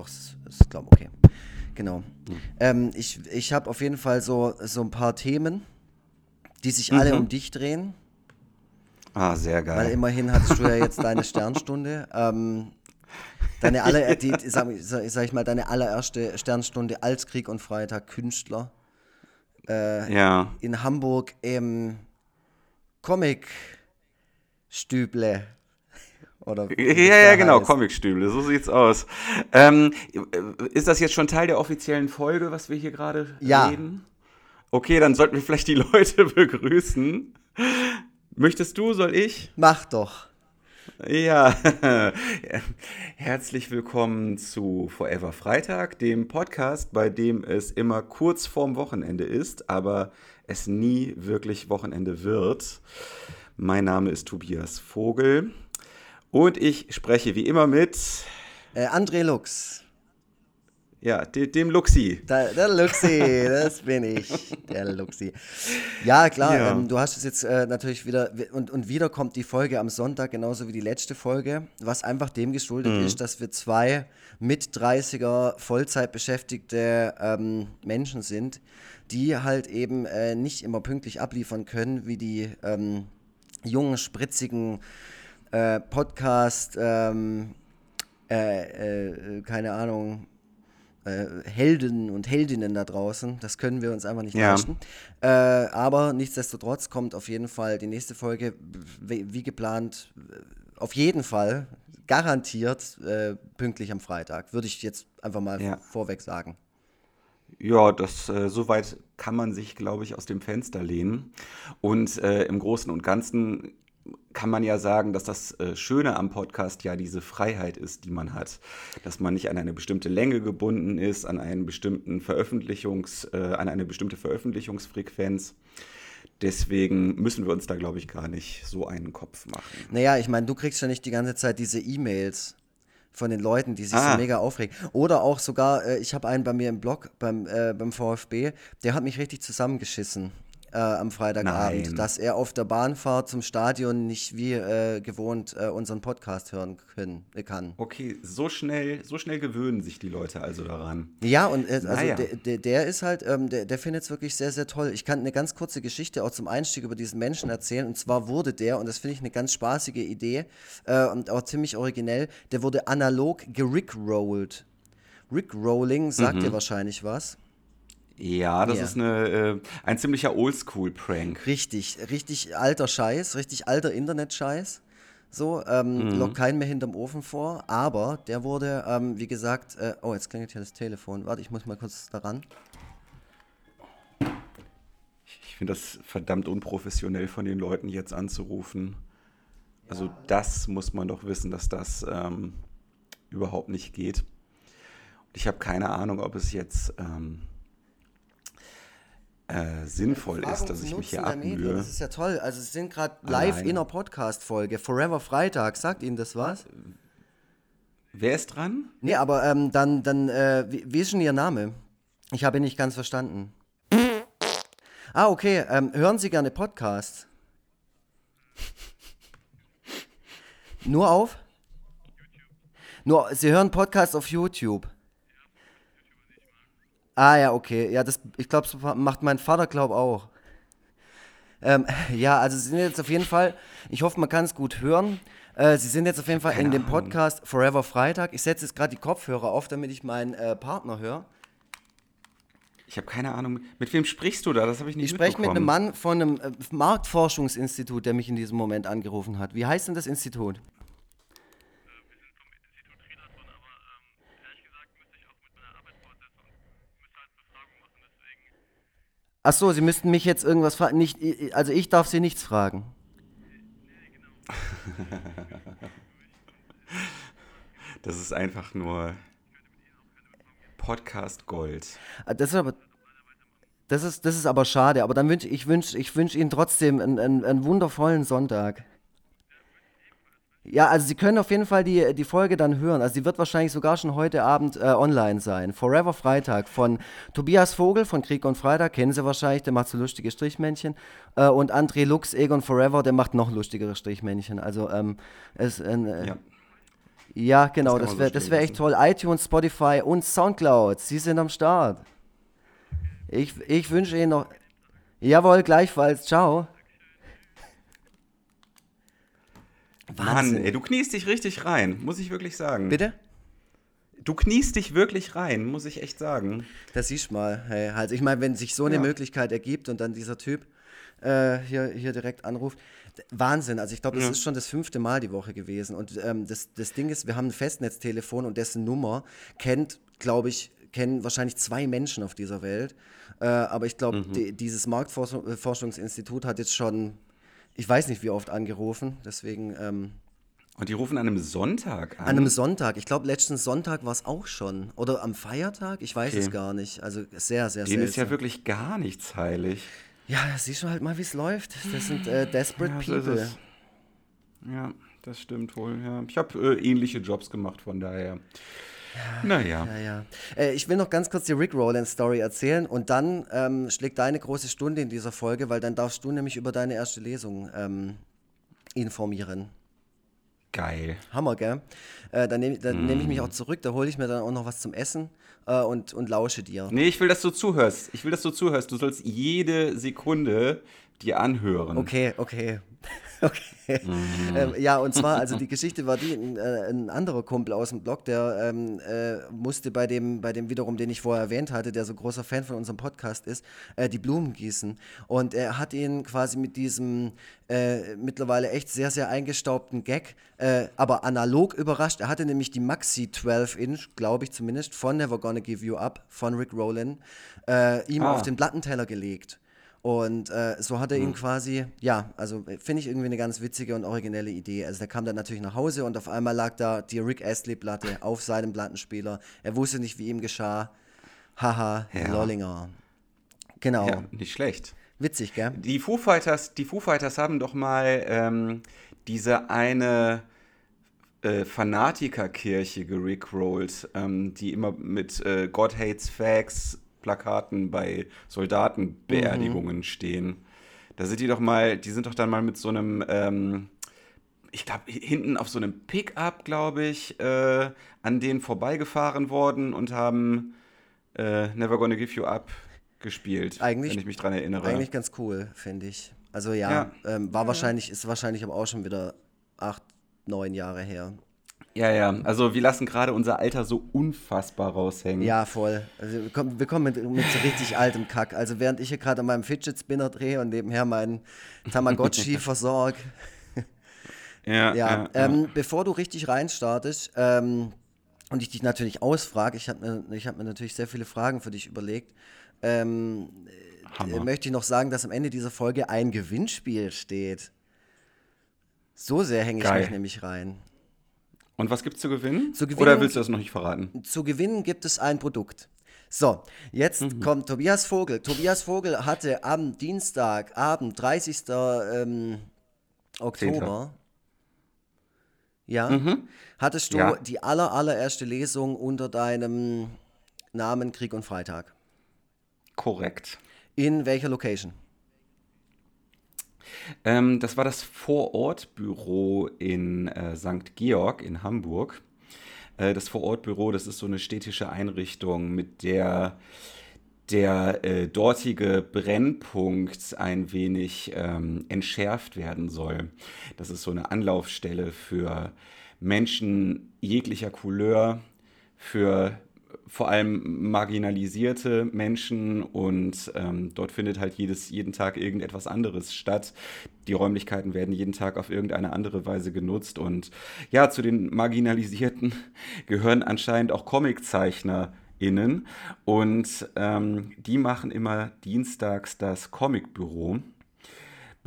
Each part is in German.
Doch, ist, ist glaube okay. Genau. Mhm. Ähm, ich ich habe auf jeden Fall so, so ein paar Themen, die sich alle mhm. um dich drehen. Ah, sehr geil. Weil immerhin hattest du ja jetzt deine Sternstunde. Ähm, deine aller, die, sag, sag, ich mal, deine allererste Sternstunde als Krieg und Freitag Künstler. Äh, ja. In Hamburg im Comic Stüble. Oder ja, ja, genau, heißt. Comicstüble, so sieht's aus. Ähm, ist das jetzt schon Teil der offiziellen Folge, was wir hier gerade ja. reden? Okay, dann sollten wir vielleicht die Leute begrüßen. Möchtest du, soll ich? Mach doch. Ja, herzlich willkommen zu Forever Freitag, dem Podcast, bei dem es immer kurz vorm Wochenende ist, aber es nie wirklich Wochenende wird. Mein Name ist Tobias Vogel und ich spreche wie immer mit äh, André Lux. Ja, de, dem Luxi. Da, der Luxi, das bin ich, der Luxi. Ja, klar, ja. Ähm, du hast es jetzt äh, natürlich wieder, und, und wieder kommt die Folge am Sonntag, genauso wie die letzte Folge, was einfach dem geschuldet mhm. ist, dass wir zwei mit 30er Vollzeitbeschäftigte ähm, Menschen sind, die halt eben äh, nicht immer pünktlich abliefern können, wie die ähm, jungen, spritzigen äh, Podcast, ähm, äh, äh, keine Ahnung, äh, Helden und Heldinnen da draußen. Das können wir uns einfach nicht ja. leisten. Äh, aber nichtsdestotrotz kommt auf jeden Fall die nächste Folge, wie, wie geplant, auf jeden Fall garantiert äh, pünktlich am Freitag. Würde ich jetzt einfach mal ja. vorweg sagen. Ja, das äh, soweit kann man sich, glaube ich, aus dem Fenster lehnen. Und äh, im Großen und Ganzen kann man ja sagen, dass das äh, Schöne am Podcast ja diese Freiheit ist, die man hat. Dass man nicht an eine bestimmte Länge gebunden ist, an einen bestimmten Veröffentlichungs, äh, an eine bestimmte Veröffentlichungsfrequenz. Deswegen müssen wir uns da, glaube ich, gar nicht so einen Kopf machen. Naja, ich meine, du kriegst ja nicht die ganze Zeit diese E-Mails von den Leuten, die sich ah. so mega aufregen. Oder auch sogar, äh, ich habe einen bei mir im Blog beim, äh, beim VfB, der hat mich richtig zusammengeschissen äh, am Freitagabend, Nein. dass er auf der Bahnfahrt zum Stadion nicht wie äh, gewohnt äh, unseren Podcast hören können, äh, kann. Okay, so schnell, so schnell gewöhnen sich die Leute also daran. Ja, und äh, also naja. der, der, der, ist halt, ähm, der, der findet es wirklich sehr, sehr toll. Ich kann eine ganz kurze Geschichte auch zum Einstieg über diesen Menschen erzählen. Und zwar wurde der, und das finde ich eine ganz spaßige Idee äh, und auch ziemlich originell, der wurde analog gerickrollt. Rickrolling sagt mhm. dir wahrscheinlich was. Ja, das ja. ist eine, äh, ein ziemlicher Oldschool-Prank. Richtig, richtig alter Scheiß, richtig alter Internet-Scheiß. So, ähm, mhm. lockt keinen mehr hinterm Ofen vor, aber der wurde, ähm, wie gesagt, äh, oh, jetzt klingelt hier das Telefon. Warte, ich muss mal kurz daran. Ich finde das verdammt unprofessionell von den Leuten jetzt anzurufen. Also ja. das muss man doch wissen, dass das ähm, überhaupt nicht geht. Und ich habe keine Ahnung, ob es jetzt ähm, äh, sinnvoll ist, dass ich mich hier abmühe. Das ist ja toll. Also es sind gerade live in einer Podcast-Folge. Forever Freitag. Sagt Ihnen das was? Wer ist dran? Nee, aber ähm, dann, dann äh, wie, wie, ist schon Ihr Name? Ich habe ihn nicht ganz verstanden. ah, okay. Ähm, hören Sie gerne Podcasts? Nur auf? Nur, Sie hören Podcasts auf YouTube. Ah ja, okay. Ja, das, ich glaube, macht mein Vater, glaube auch. Ähm, ja, also sie sind jetzt auf jeden Fall, ich hoffe, man kann es gut hören. Äh, sie sind jetzt auf jeden Fall Keine in dem Podcast Forever Freitag. Ich setze jetzt gerade die Kopfhörer auf, damit ich meinen äh, Partner höre. Ich habe keine Ahnung, mit wem sprichst du da? Das habe ich nicht Ich spreche mit einem Mann von einem äh, Marktforschungsinstitut, der mich in diesem Moment angerufen hat. Wie heißt denn das Institut? Ach so, Sie müssten mich jetzt irgendwas fragen. Nicht, also ich darf Sie nichts fragen. Das ist einfach nur Podcast Gold. Ah, das ist aber, das ist, das ist aber schade. Aber dann wünsche ich wünsch, ich wünsch Ihnen trotzdem einen, einen, einen wundervollen Sonntag. Ja, also Sie können auf jeden Fall die, die Folge dann hören. Also sie wird wahrscheinlich sogar schon heute Abend äh, online sein. Forever Freitag von Tobias Vogel von Krieg und Freitag, kennen Sie wahrscheinlich, der macht so lustige Strichmännchen. Äh, und André Lux, Egon Forever, der macht noch lustigere Strichmännchen. Also ähm, es, äh, ja. Ja, genau, das, das wäre so wär echt toll. iTunes, Spotify und Soundcloud, Sie sind am Start. Ich, ich wünsche Ihnen noch. Jawohl, gleichfalls. Ciao. Wahnsinn. Mann, ey, du kniest dich richtig rein, muss ich wirklich sagen. Bitte? Du kniest dich wirklich rein, muss ich echt sagen. Das siehst du mal. Hey, halt, ich meine, wenn sich so eine ja. Möglichkeit ergibt und dann dieser Typ äh, hier, hier direkt anruft. Wahnsinn. Also ich glaube, das ja. ist schon das fünfte Mal die Woche gewesen. Und ähm, das, das Ding ist, wir haben ein Festnetztelefon und dessen Nummer kennt, glaube ich, kennen wahrscheinlich zwei Menschen auf dieser Welt. Äh, aber ich glaube, mhm. die, dieses Marktforschungsinstitut hat jetzt schon, ich weiß nicht wie oft angerufen. Deswegen. Ähm, und die rufen an einem Sonntag an? An einem Sonntag. Ich glaube, letzten Sonntag war es auch schon. Oder am Feiertag? Ich weiß okay. es gar nicht. Also sehr, sehr, sehr. Denen ist ja wirklich gar nichts heilig. Ja, siehst du halt mal, wie es läuft. Das sind äh, desperate ja, so people. Ja, das stimmt wohl. Ja. Ich habe äh, ähnliche Jobs gemacht, von daher. Ja, naja. Ja, ja. Äh, ich will noch ganz kurz die Rick Rowland Story erzählen und dann ähm, schlägt deine große Stunde in dieser Folge, weil dann darfst du nämlich über deine erste Lesung ähm, informieren. Geil. Hammer, gell? Äh, dann nehme mm. nehm ich mich auch zurück, da hole ich mir dann auch noch was zum Essen äh, und, und lausche dir. Nee, ich will, dass du zuhörst. Ich will, dass du zuhörst. Du sollst jede Sekunde dir anhören. Okay, okay. Okay. Mhm. Ähm, ja, und zwar, also die Geschichte war die, ein, äh, ein anderer Kumpel aus dem Blog, der ähm, äh, musste bei dem, bei dem wiederum, den ich vorher erwähnt hatte, der so großer Fan von unserem Podcast ist, äh, die Blumen gießen. Und er hat ihn quasi mit diesem äh, mittlerweile echt sehr, sehr eingestaubten Gag, äh, aber analog überrascht. Er hatte nämlich die Maxi 12-Inch, glaube ich zumindest, von Never Gonna Give You Up von Rick Rowland, äh, ihm ah. auf den Plattenteller gelegt. Und äh, so hat er ihn mhm. quasi, ja, also äh, finde ich irgendwie eine ganz witzige und originelle Idee. Also der kam dann natürlich nach Hause und auf einmal lag da die Rick Astley-Platte auf seinem Plattenspieler. Er wusste nicht, wie ihm geschah. Haha, ja. Lollinger. Genau. Ja, nicht schlecht. Witzig, gell? Die Foo Fighters, die Foo Fighters haben doch mal ähm, diese eine äh, Fanatikerkirche gerickrollt, ähm, die immer mit äh, God Hates Facts Plakaten bei Soldatenbeerdigungen mhm. stehen. Da sind die doch mal, die sind doch dann mal mit so einem, ähm, ich glaube, hinten auf so einem Pickup, glaube ich, äh, an denen vorbeigefahren worden und haben äh, Never Gonna Give You Up gespielt, eigentlich, wenn ich mich dran erinnere. Eigentlich ganz cool, finde ich. Also ja, ja. Ähm, war wahrscheinlich, ist wahrscheinlich aber auch schon wieder acht, neun Jahre her. Ja, ja, also wir lassen gerade unser Alter so unfassbar raushängen. Ja, voll. Also wir kommen, wir kommen mit, mit so richtig altem Kack. Also während ich hier gerade an meinem Fidget Spinner drehe und nebenher meinen Tamagotchi versorge. Ja, ja, ja, ähm, ja, Bevor du richtig reinstartest ähm, und ich dich natürlich ausfrage, ich habe mir, hab mir natürlich sehr viele Fragen für dich überlegt, ähm, äh, möchte ich noch sagen, dass am Ende dieser Folge ein Gewinnspiel steht. So sehr hänge ich mich nämlich rein. Und was gibt es zu gewinnen? zu gewinnen? Oder willst du das noch nicht verraten? Zu gewinnen gibt es ein Produkt. So, jetzt mhm. kommt Tobias Vogel. Tobias Vogel hatte am Dienstagabend, 30. Ähm, Oktober, ja, mhm. hattest du ja. die aller, allererste Lesung unter deinem Namen Krieg und Freitag. Korrekt. In welcher Location? Ähm, das war das Vorortbüro in äh, St. Georg in Hamburg. Äh, das Vorortbüro, das ist so eine städtische Einrichtung, mit der der äh, dortige Brennpunkt ein wenig ähm, entschärft werden soll. Das ist so eine Anlaufstelle für Menschen jeglicher Couleur, für vor allem marginalisierte Menschen und ähm, dort findet halt jedes, jeden Tag irgendetwas anderes statt. Die Räumlichkeiten werden jeden Tag auf irgendeine andere Weise genutzt und ja, zu den Marginalisierten gehören anscheinend auch ComiczeichnerInnen und ähm, die machen immer dienstags das Comicbüro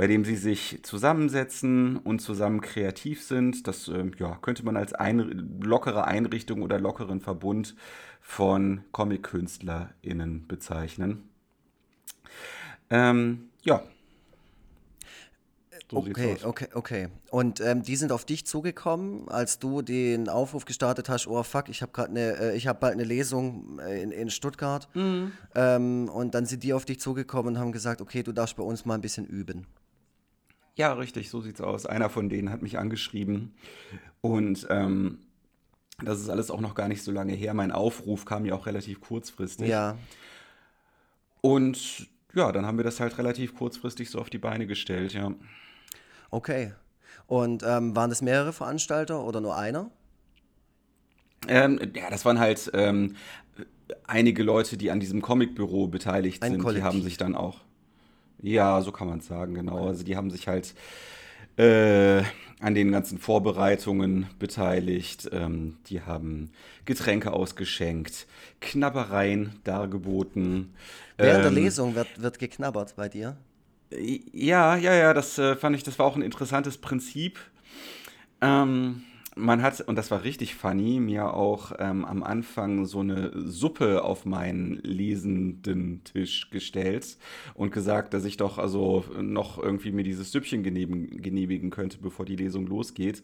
bei dem sie sich zusammensetzen und zusammen kreativ sind. Das äh, ja, könnte man als ein, lockere Einrichtung oder lockeren Verbund von Comic-KünstlerInnen bezeichnen. Ähm, ja. So okay, okay, okay. Und ähm, die sind auf dich zugekommen, als du den Aufruf gestartet hast, oh fuck, ich habe gerade eine, äh, ich habe bald eine Lesung äh, in, in Stuttgart. Mhm. Ähm, und dann sind die auf dich zugekommen und haben gesagt, okay, du darfst bei uns mal ein bisschen üben. Ja, richtig, so sieht's aus. Einer von denen hat mich angeschrieben und ähm, Das ist alles auch noch gar nicht so lange her. Mein Aufruf kam ja auch relativ kurzfristig. Ja. Und ja, dann haben wir das halt relativ kurzfristig so auf die Beine gestellt, ja. Okay. Und ähm, waren das mehrere Veranstalter oder nur einer? Ähm, ja, das waren halt ähm, einige Leute, die an diesem Comicbüro beteiligt Ein sind. Die Kollektiv. haben sich dann auch, ja, so kann man es sagen, genau. Also die haben sich halt äh, an den ganzen Vorbereitungen beteiligt. Ähm, die haben Getränke ausgeschenkt, Knabbereien dargeboten. Während der Ähm, Lesung wird, wird geknabbert bei dir. Ja, ja, ja, das äh, fand ich, das war auch ein interessantes Prinzip. Ähm, man hat, und das war richtig funny, mir auch ähm, am Anfang so eine Suppe auf meinen lesenden Tisch gestellt und gesagt, dass ich doch also noch irgendwie mir dieses Süppchen genehmigen, genehmigen könnte, bevor die Lesung losgeht.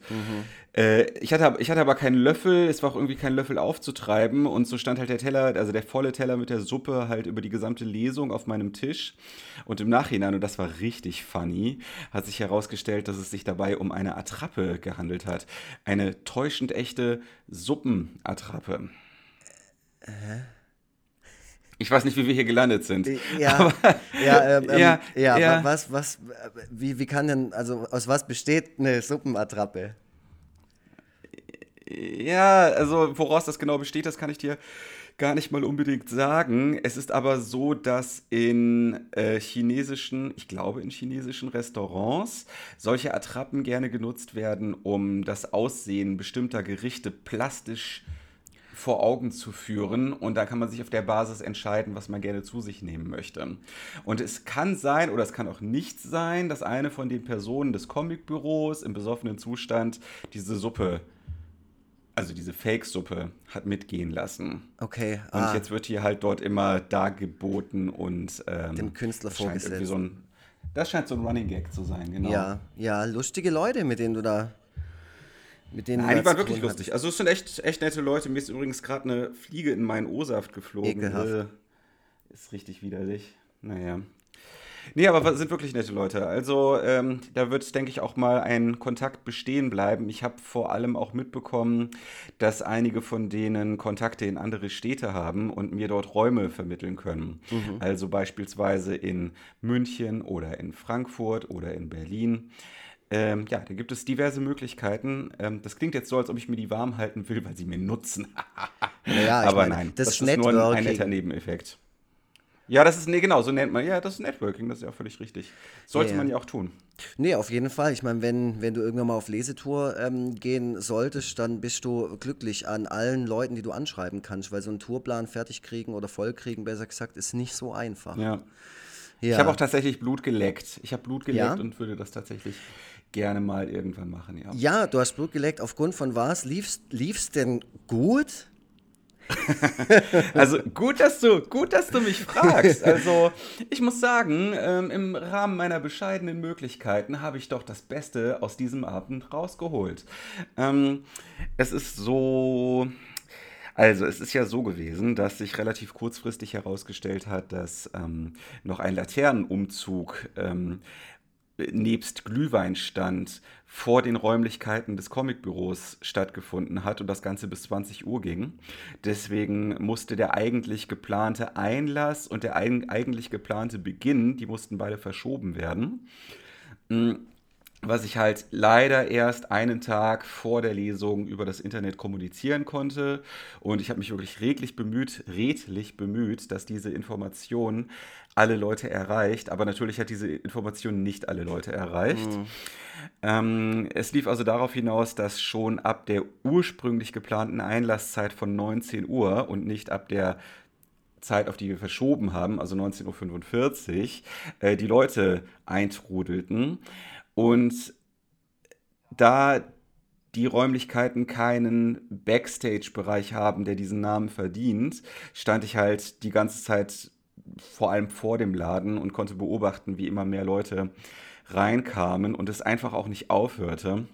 Äh, ich, hatte, ich hatte aber keinen Löffel, es war auch irgendwie kein Löffel aufzutreiben und so stand halt der Teller, also der volle Teller mit der Suppe halt über die gesamte Lesung auf meinem Tisch. Und im Nachhinein, und das war richtig funny, hat sich herausgestellt, dass es sich dabei um eine Attrappe gehandelt hat. Eine täuschend echte Suppenattrappe. Ich weiß nicht, wie wir hier gelandet sind. Ja, ja, ähm, ähm, Ja, ja, ja. wa- was, was, äh, wie, wie kann denn, also aus was besteht eine Suppenattrappe? Ja, also woraus das genau besteht, das kann ich dir gar nicht mal unbedingt sagen. Es ist aber so, dass in äh, chinesischen, ich glaube in chinesischen Restaurants, solche Attrappen gerne genutzt werden, um das Aussehen bestimmter Gerichte plastisch vor Augen zu führen und da kann man sich auf der Basis entscheiden, was man gerne zu sich nehmen möchte. Und es kann sein oder es kann auch nicht sein, dass eine von den Personen des Comicbüros im besoffenen Zustand diese Suppe, also diese Fake-Suppe, hat mitgehen lassen. Okay, Und ah, jetzt wird hier halt dort immer dargeboten und ähm, Dem Künstler vorgesetzt. So ein, das scheint so ein Running Gag zu sein, genau. ja, ja, lustige Leute, mit denen du da, mit denen Nein, die waren wirklich lustig. Also es sind echt, echt nette Leute. Mir ist übrigens gerade eine Fliege in meinen O-Saft geflogen. Ekelhaft. Äh, Ist richtig widerlich. Naja. Nee, aber sind wirklich nette Leute. Also ähm, da wird, denke ich, auch mal ein Kontakt bestehen bleiben. Ich habe vor allem auch mitbekommen, dass einige von denen Kontakte in andere Städte haben und mir dort Räume vermitteln können. Also beispielsweise in München oder in Frankfurt oder in Berlin. Ähm, ja, da gibt es diverse Möglichkeiten. Ähm, das klingt jetzt so, als ob ich mir die warm halten will, weil sie mir nutzen. Ja, Aber meine, nein, das ist ist nur ein, netter Nebeneffekt. Ja, das ist, nee, genau, so nennt man, ja, das ist Networking, das ist ja auch völlig richtig. Sollte Ja, man ja auch tun. Nee, auf jeden Fall. Ich meine, wenn, wenn du irgendwann mal auf Lesetour ähm, gehen solltest, dann bist du glücklich an allen Leuten, die du anschreiben kannst, weil so einen Tourplan fertig kriegen oder voll kriegen, besser gesagt, ist nicht so einfach. Ja. Ja. Ich habe auch tatsächlich Blut geleckt. Ich habe Blut geleckt Ja? und würde das tatsächlich gerne mal irgendwann machen, ja. ja, du hast Blut geleckt. Aufgrund von was? Lief's, lief's denn gut? Also gut, dass du, gut, dass du mich fragst. Also ich muss sagen, ähm, im Rahmen meiner bescheidenen Möglichkeiten habe ich doch das Beste aus diesem Abend rausgeholt. Ähm, es ist so. Also, es ist ja so gewesen, dass sich relativ kurzfristig herausgestellt hat, dass ähm, noch ein Laternenumzug ähm, nebst Glühweinstand vor den Räumlichkeiten des Comicbüros stattgefunden hat und das Ganze bis 20 Uhr ging. Deswegen musste der eigentlich geplante Einlass und der eig eigentlich geplante Beginn, die mussten beide verschoben werden. Mm, Was ich halt leider erst einen Tag vor der Lesung über das Internet kommunizieren konnte. Und ich habe mich wirklich redlich bemüht, redlich bemüht, dass diese Information alle Leute erreicht. Aber natürlich hat diese Information nicht alle Leute erreicht. Ähm, es lief also darauf hinaus, dass schon ab der ursprünglich geplanten Einlasszeit von 19 Uhr und nicht ab der Zeit, auf die wir verschoben haben, also 19.45 Uhr, äh, die Leute eintrudelten. Und da die Räumlichkeiten keinen Backstage-Bereich haben, der diesen Namen verdient, stand ich halt die ganze Zeit vor allem vor dem Laden und konnte beobachten, wie immer mehr Leute reinkamen und es einfach auch nicht aufhörte.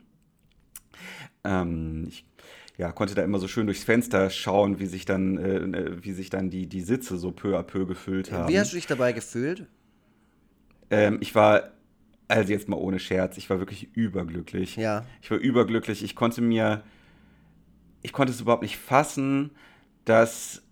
Ähm, ich ja, konnte da immer so schön durchs Fenster schauen, wie sich dann, äh, wie sich dann die, die Sitze so peu à peu gefüllt haben. Wie hast du dich dabei gefühlt? Ähm, ich war, also jetzt mal ohne Scherz, ich war wirklich überglücklich. Ja. Ich war überglücklich. Ich konnte mir, ich konnte es überhaupt nicht fassen, dass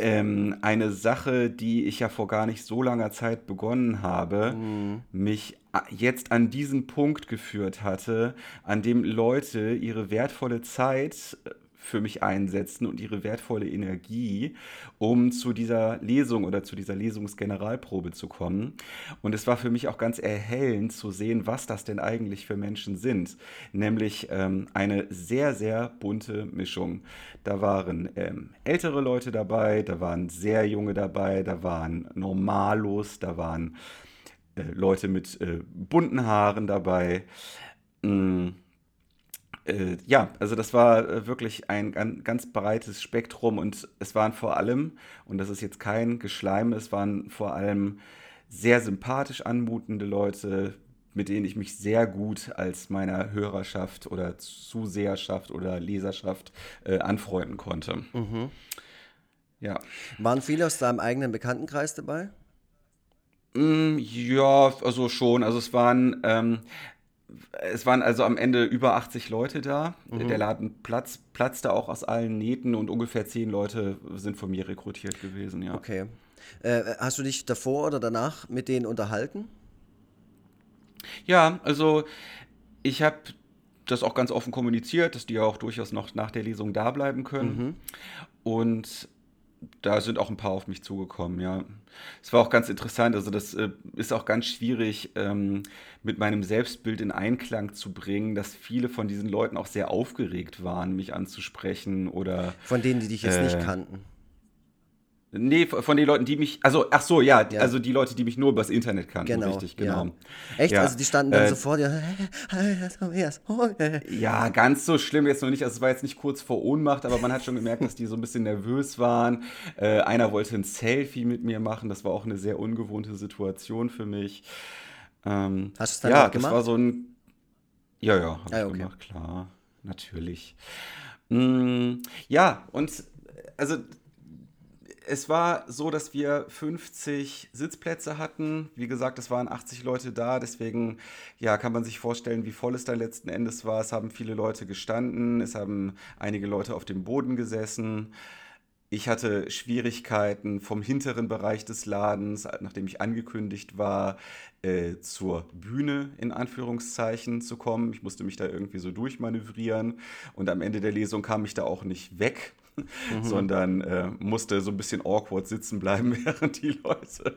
ähm, eine Sache, die ich ja vor gar nicht so langer Zeit begonnen habe, mhm. mich jetzt an diesen Punkt geführt hatte, an dem Leute ihre wertvolle Zeit äh, für mich einsetzen und ihre wertvolle Energie, um zu dieser Lesung oder zu dieser Lesungsgeneralprobe zu kommen. Und es war für mich auch ganz erhellend zu sehen, was das denn eigentlich für Menschen sind. Nämlich ähm, eine sehr, sehr bunte Mischung. Da waren ähm, ältere Leute dabei, da waren sehr junge dabei, da waren Normalos, da waren äh, Leute mit äh, bunten Haaren dabei. Mm äh, ja, also das war äh, wirklich ein ganz, ganz breites Spektrum und es waren vor allem, und das ist jetzt kein Geschleim, es waren vor allem sehr sympathisch anmutende Leute, mit denen ich mich sehr gut als meiner Hörerschaft oder Zuseherschaft oder Leserschaft äh, anfreunden konnte. Mhm. Ja. Waren viele aus deinem eigenen Bekanntenkreis dabei? Mm, ja, also schon. Also es waren ähm, es waren also am Ende über 80 Leute da. Mhm. Der Laden platz, platzte auch aus allen Nähten und ungefähr 10 Leute sind von mir rekrutiert gewesen, ja. Okay. Äh, hast du dich davor oder danach mit denen unterhalten? Ja, also ich habe das auch ganz offen kommuniziert, dass die ja auch durchaus noch nach der Lesung da bleiben können. Mhm. Und da sind auch ein paar auf mich zugekommen, ja. Es war auch ganz interessant, also das äh, ist auch ganz schwierig ähm, mit meinem Selbstbild in Einklang zu bringen, dass viele von diesen Leuten auch sehr aufgeregt waren, mich anzusprechen oder. Von denen, die dich jetzt äh, nicht kannten. Nee, von den Leuten, die mich, also, ach so, ja, ja. also die Leute, die mich nur übers Internet kannten, genau, richtig, genau. Ja. Echt? Ja. Also die standen dann äh, sofort, ja, ja, ganz so schlimm jetzt noch nicht, also es war jetzt nicht kurz vor Ohnmacht, aber man hat schon gemerkt, dass die so ein bisschen nervös waren. Äh, einer wollte ein Selfie mit mir machen, das war auch eine sehr ungewohnte Situation für mich. Ähm, Hast du es dann ja, gemacht? Ja, das war so ein, ja, ja, hab ah, ich okay. gemacht, klar, natürlich. Mm, ja, und also es war so, dass wir 50 Sitzplätze hatten. Wie gesagt, es waren 80 Leute da, deswegen ja, kann man sich vorstellen, wie voll es da letzten Endes war. Es haben viele Leute gestanden, es haben einige Leute auf dem Boden gesessen. Ich hatte Schwierigkeiten vom hinteren Bereich des Ladens, nachdem ich angekündigt war, äh, zur Bühne in Anführungszeichen zu kommen. Ich musste mich da irgendwie so durchmanövrieren und am Ende der Lesung kam ich da auch nicht weg mhm. sondern äh, musste so ein bisschen awkward sitzen bleiben, während die Leute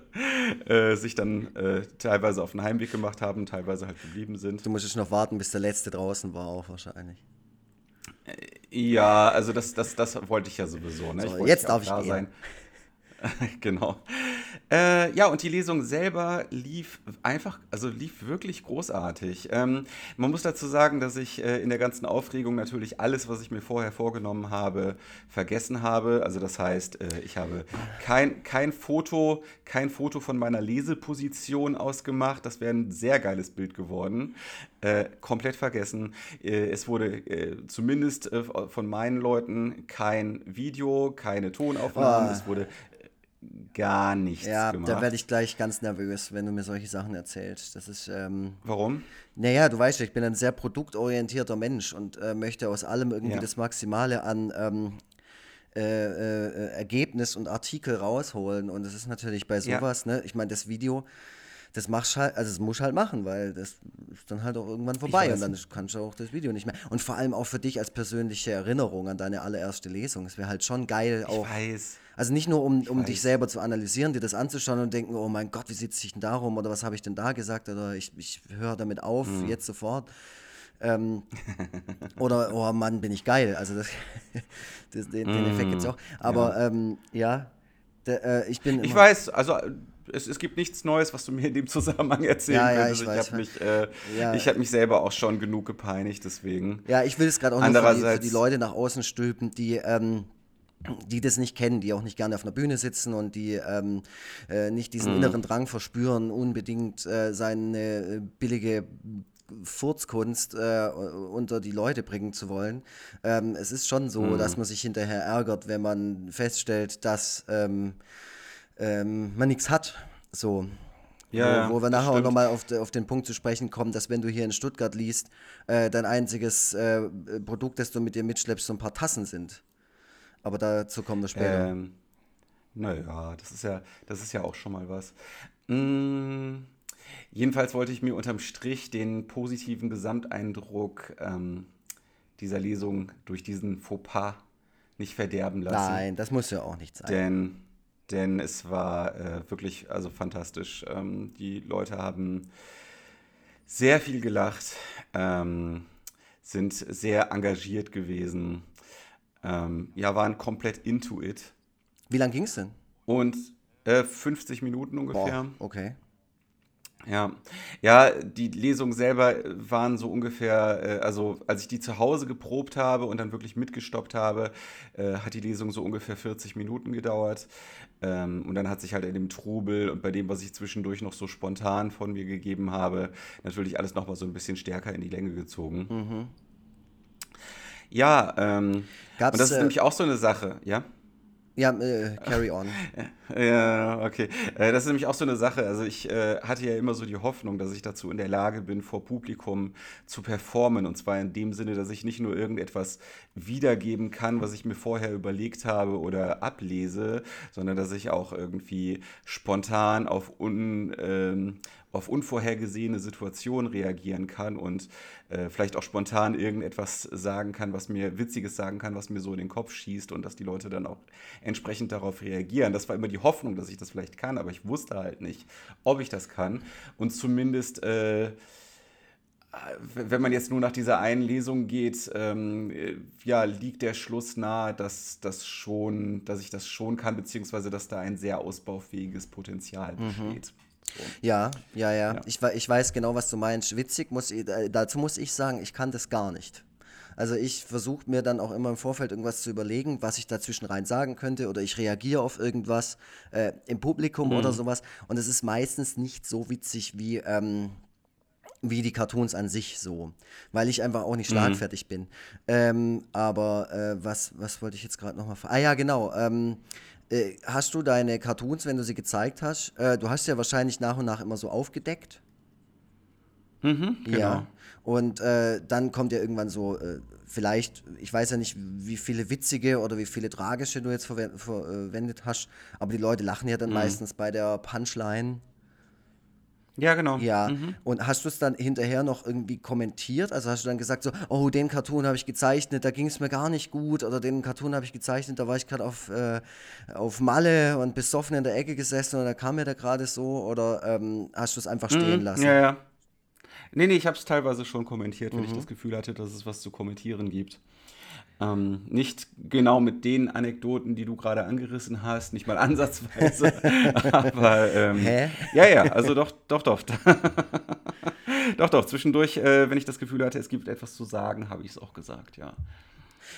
äh, sich dann äh, teilweise auf den Heimweg gemacht haben, teilweise halt geblieben sind. Du musstest noch warten, bis der Letzte draußen war, auch wahrscheinlich. Äh, ja, also das, das, das wollte ich ja sowieso. Ne? So, jetzt darf ich da sein. genau. Äh, ja, und die Lesung selber lief einfach, also lief wirklich großartig. Ähm, man muss dazu sagen, dass ich äh, in der ganzen Aufregung natürlich alles, was ich mir vorher vorgenommen habe, vergessen habe. Also das heißt, äh, ich habe kein, kein Foto, kein Foto von meiner Leseposition ausgemacht. Das wäre ein sehr geiles Bild geworden. Äh, komplett vergessen. Äh, es wurde äh, zumindest von meinen Leuten kein Video, keine Tonaufnahmen. Oh. Es wurde gar nichts ja, gemacht. da werde ich gleich ganz nervös, wenn du mir solche Sachen erzählst. Das ist. Ähm, Warum? Naja, du weißt ja, ich bin ein sehr produktorientierter Mensch und äh, möchte aus allem irgendwie ja. das Maximale an ähm, äh, äh, Ergebnis und Artikel rausholen. Und das ist natürlich bei sowas, ja. ne? Ich meine, das Video das machst halt, also das musst halt machen, weil das ist dann halt auch irgendwann vorbei und dann kannst du auch das Video nicht mehr. Und vor allem auch für dich als persönliche Erinnerung an deine allererste Lesung. Es wäre halt schon geil auch. Ich weiß. Also nicht nur, um, um dich selber zu analysieren, dir das anzuschauen und denken, oh mein Gott, wie sitze ich denn da rum oder was habe ich denn da gesagt oder ich, ich höre damit auf, mhm. jetzt sofort. Ähm, oder, oh Mann, bin ich geil. Also das, das den, den, Effekt gibt es auch. Aber ja, ähm, ja der, äh, ich bin. Ich weiß, also es, es, gibt nichts Neues, was du mir in dem Zusammenhang erzählen ja, ja, Ich, ich habe mich, äh, ja. hab mich selber auch schon genug gepeinigt, deswegen. Ja, ich will es gerade auch nicht für die, für die, Leute nach außen stülpen, die. Ähm, die das nicht kennen, die auch nicht gerne auf einer Bühne sitzen und die ähm, äh, nicht diesen mhm. inneren Drang verspüren, unbedingt äh, seine billige Furzkunst äh, unter die Leute bringen zu wollen. Ähm, es ist schon so, mhm. dass man sich hinterher ärgert, wenn man feststellt, dass ähm, ähm, man nichts hat. So. Ja, wo, wo wir nachher auch nochmal auf, auf den Punkt zu sprechen kommen, dass wenn du hier in Stuttgart liest, äh, dein einziges äh, Produkt, das du mit dir mitschleppst, so ein paar Tassen sind. Aber dazu kommen wir später. Ähm, naja, das ist ja, das ist ja auch schon mal was. Mm, jedenfalls wollte ich mir unterm Strich den positiven Gesamteindruck ähm, dieser Lesung durch diesen Fauxpas nicht verderben lassen. Nein, das muss ja auch nicht sein. Denn denn es war äh, wirklich also fantastisch. Ähm, die Leute haben sehr viel gelacht, ähm, sind sehr engagiert gewesen, ähm, ja, waren komplett into it. Wie lang ging es denn? Und äh, 50 Minuten ungefähr. Boah, okay. Ja, ja, die Lesungen selber waren so ungefähr, äh, also als ich die zu Hause geprobt habe und dann wirklich mitgestoppt habe, äh, hat die Lesung so ungefähr 40 Minuten gedauert. Ähm, und dann hat sich halt in dem Trubel und bei dem, was ich zwischendurch noch so spontan von mir gegeben habe, natürlich alles nochmal so ein bisschen stärker in die Länge gezogen. Mhm. Ja, ähm, und das ist äh, nämlich auch so eine Sache, ja? Ja, äh, carry on. Ja, okay. Äh, das ist nämlich auch so eine Sache. Also ich äh, hatte ja immer so die Hoffnung, dass ich dazu in der Lage bin, vor Publikum zu performen. Und zwar in dem Sinne, dass ich nicht nur irgendetwas wiedergeben kann, was ich mir vorher überlegt habe oder ablese, sondern dass ich auch irgendwie spontan auf un, ähm, auf unvorhergesehene Situationen reagieren kann und äh, vielleicht auch spontan irgendetwas sagen kann, was mir Witziges sagen kann, was mir so in den Kopf schießt und dass die Leute dann auch entsprechend darauf reagieren. Das war immer die Hoffnung, dass ich das vielleicht kann, aber ich wusste halt nicht, ob ich das kann. Und zumindest äh, wenn man jetzt nur nach dieser einen Lesung geht, ähm, ja, liegt der Schluss nahe, dass, das schon, dass ich das schon kann, beziehungsweise dass da ein sehr ausbaufähiges Potenzial mhm. besteht. Mhm. Ja, ja, ja, ja. Ich, ich weiß genau, was du meinst. Witzig, muss, äh, dazu muss ich sagen, ich kann das gar nicht. Also ich versuche mir dann auch immer im Vorfeld irgendwas zu überlegen, was ich dazwischen rein sagen könnte oder ich reagiere auf irgendwas äh, im Publikum mhm. oder sowas. Und es ist meistens nicht so witzig wie, ähm, wie die Cartoons an sich so, weil ich einfach auch nicht mhm. schlagfertig mhm. bin. Ähm, aber äh, was, was wollte ich jetzt gerade nochmal... Ah ja, genau. Ähm, äh, hast du deine Cartoons, wenn du sie gezeigt hast, äh, du hast ja wahrscheinlich nach und nach immer so aufgedeckt. Mhm, genau. Ja. Und äh, dann kommt ja irgendwann so, äh, vielleicht, ich weiß ja nicht, wie viele witzige oder wie viele tragische du jetzt verwendet hast, aber die Leute lachen ja dann mhm. meistens bei der Punchline. Ja, genau. Ja. Mhm. Und hast du es dann hinterher noch irgendwie kommentiert? Also hast du dann gesagt so, oh, den Cartoon habe ich gezeichnet, da ging es mir gar nicht gut. Oder den Cartoon habe ich gezeichnet, da war ich gerade auf, äh, auf Malle und besoffen in der Ecke gesessen und da kam mir da gerade so. Oder ähm, hast du es einfach stehen mhm. lassen? Ja, ja. Nee, nee, ich habe es teilweise schon kommentiert, wenn mhm. ich das Gefühl hatte, dass es was zu kommentieren gibt. Ähm, nicht genau mit den Anekdoten, die du gerade angerissen hast, nicht mal ansatzweise. aber ähm, Hä? ja, ja, also doch, doch, doch. doch, doch. Zwischendurch, äh, wenn ich das Gefühl hatte, es gibt etwas zu sagen, habe ich es auch gesagt, ja.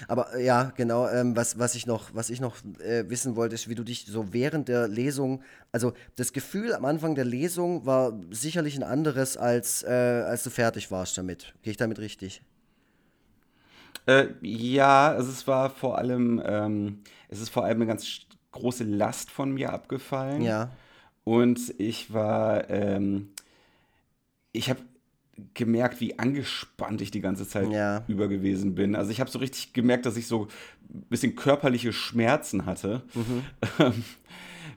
Aber äh, ja, genau, ähm, was, was ich noch, was ich noch äh, wissen wollte, ist, wie du dich so während der Lesung, also das Gefühl am Anfang der Lesung war sicherlich ein anderes, als, äh, als du fertig warst damit. Gehe ich damit richtig? Äh, ja, also es war vor allem, ähm, es ist vor allem eine ganz große Last von mir abgefallen. Ja. Und ich war, ähm, ich habe gemerkt, wie angespannt ich die ganze Zeit ja. über gewesen bin. Also ich habe so richtig gemerkt, dass ich so ein bisschen körperliche Schmerzen hatte. Mhm.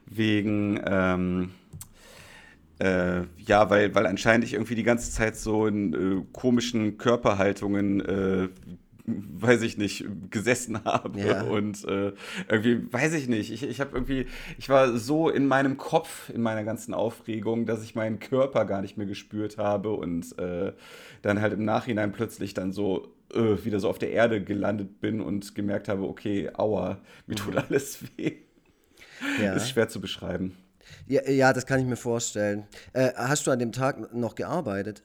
Wegen, ähm, äh, ja, weil, weil anscheinend ich irgendwie die ganze Zeit so in äh, komischen Körperhaltungen äh, weiß ich nicht, gesessen habe. Ja. Und äh, irgendwie, weiß ich nicht, ich, ich habe irgendwie, ich war so in meinem Kopf, in meiner ganzen Aufregung, dass ich meinen Körper gar nicht mehr gespürt habe und äh, dann halt im Nachhinein plötzlich dann so äh, wieder so auf der Erde gelandet bin und gemerkt habe, okay, aua, mir tut mhm. alles weh. Ja. Ist schwer zu beschreiben. Ja, ja, das kann ich mir vorstellen. Äh, hast du an dem Tag noch gearbeitet?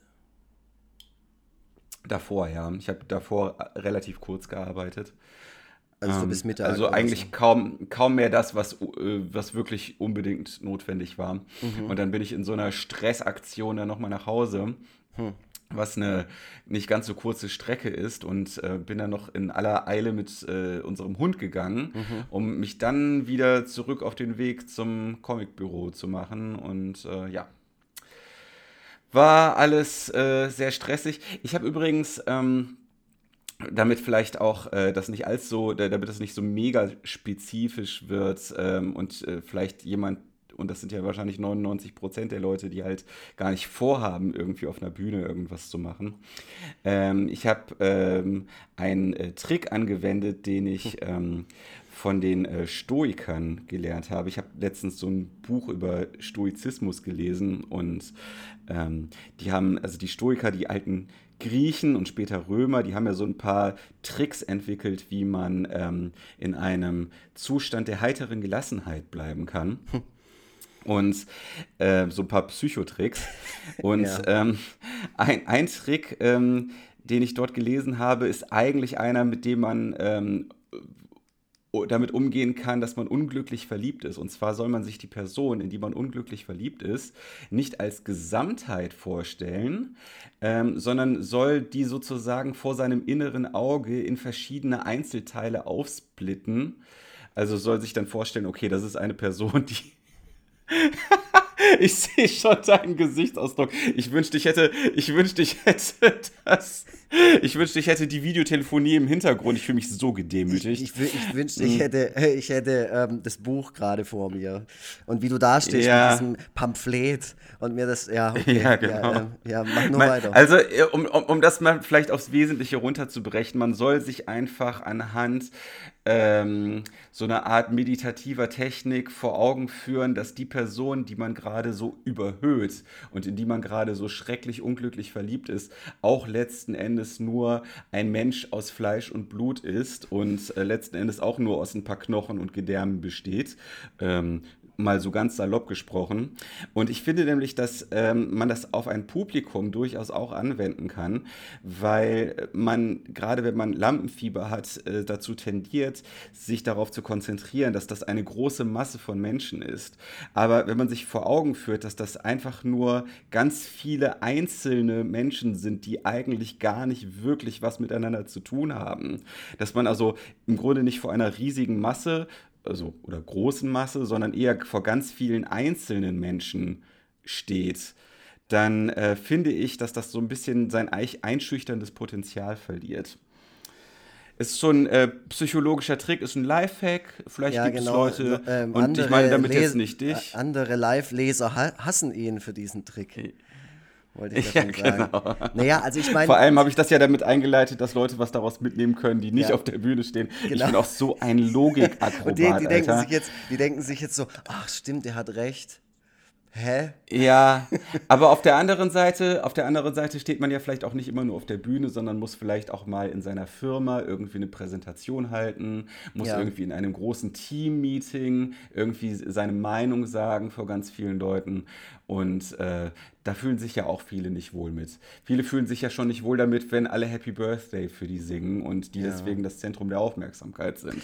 Davor, ja. Ich habe davor relativ kurz gearbeitet. Also so bis ähm, Mittag. Also eigentlich kaum, kaum mehr das, was, äh, was wirklich unbedingt notwendig war. Mhm. Und dann bin ich in so einer Stressaktion dann nochmal nach Hause, hm. was eine nicht ganz so kurze Strecke ist. Und äh, bin dann noch in aller Eile mit äh, unserem Hund gegangen, mhm. um mich dann wieder zurück auf den Weg zum Comicbüro zu machen. Und äh, ja, war alles äh, sehr stressig. Ich habe übrigens, ähm, damit vielleicht auch äh, das nicht allzu, damit das nicht so mega spezifisch wird ähm, und äh, vielleicht jemand und das sind ja wahrscheinlich 99 Prozent der Leute, die halt gar nicht vorhaben, irgendwie auf einer Bühne irgendwas zu machen. Ähm, ich habe ähm, einen äh, Trick angewendet, den ich ähm, von den äh, Stoikern gelernt habe. Ich habe letztens so ein Buch über Stoizismus gelesen und ähm, die haben, also die Stoiker, die alten Griechen und später Römer, die haben ja so ein paar Tricks entwickelt, wie man ähm, in einem Zustand der heiteren Gelassenheit bleiben kann. Hm und äh, so ein paar Psychotricks. Und ja. ähm, ein, ein Trick, ähm, den ich dort gelesen habe, ist eigentlich einer, mit dem man ähm, damit umgehen kann, dass man unglücklich verliebt ist. Und zwar soll man sich die Person, in die man unglücklich verliebt ist, nicht als Gesamtheit vorstellen, ähm, sondern soll die sozusagen vor seinem inneren Auge in verschiedene Einzelteile aufsplitten. Also soll sich dann vorstellen, okay, das ist eine Person, die ich sehe schon deinen Gesichtsausdruck. Ich wünschte, ich hätte, ich wünschte, ich hätte das. Ich wünschte, ich hätte die Videotelefonie im Hintergrund. Ich fühle mich so gedemütigt. Ich, ich, ich wünschte, ich mhm. hätte, ich hätte ähm, das Buch gerade vor mir. Und wie du da stehst ja. mit diesem Pamphlet und mir das, ja, okay, ja, genau. Ja, äh, ja mach nur man, weiter. Also, äh, um, um, um das mal vielleicht aufs Wesentliche runterzubrechen, man soll sich einfach anhand ähm, so eine Art meditativer Technik vor Augen führen, dass die Person, die man gerade so überhöht und in die man gerade so schrecklich unglücklich verliebt ist, auch letzten Endes nur ein Mensch aus Fleisch und Blut ist und äh, letzten Endes auch nur aus ein paar Knochen und Gedärmen besteht. Ähm, mal so ganz salopp gesprochen. Und ich finde nämlich, dass ähm, man das auf ein Publikum durchaus auch anwenden kann, weil man, gerade wenn man Lampenfieber hat, äh, dazu tendiert, sich darauf zu konzentrieren, dass das eine große Masse von Menschen ist. Aber wenn man sich vor Augen führt, dass das einfach nur ganz viele einzelne Menschen sind, die eigentlich gar nicht wirklich was miteinander zu tun haben, dass man also im Grunde nicht vor einer riesigen Masse also oder großen Masse, sondern eher vor ganz vielen einzelnen Menschen steht, dann äh, finde ich, dass das so ein bisschen sein einschüchterndes Potenzial verliert. Ist schon ein äh, psychologischer Trick, ist ein Lifehack. Vielleicht ja, gibt genau. es Leute, ähm, und ich meine damit Les jetzt nicht dich. Andere Live-Leser hassen ihn für diesen Trick wollte ich ja, sagen. Genau. Naja, also ich meine. Vor allem habe ich das ja damit eingeleitet, dass Leute was daraus mitnehmen können, die nicht ja. auf der Bühne stehen. Genau. Ich bin auch so ein Logikakrobat, Und die, die denken sich jetzt, die denken sich jetzt so, ach stimmt, der hat recht. Hä? Ja, aber auf der anderen Seite, auf der anderen Seite steht man ja vielleicht auch nicht immer nur auf der Bühne, sondern muss vielleicht auch mal in seiner Firma irgendwie eine Präsentation halten, muss ja. irgendwie in einem großen Team-Meeting irgendwie seine Meinung sagen vor ganz vielen Leuten. Und äh, da fühlen sich ja auch viele nicht wohl mit. Viele fühlen sich ja schon nicht wohl damit, wenn alle Happy Birthday für die singen und die ja. deswegen das Zentrum der Aufmerksamkeit sind.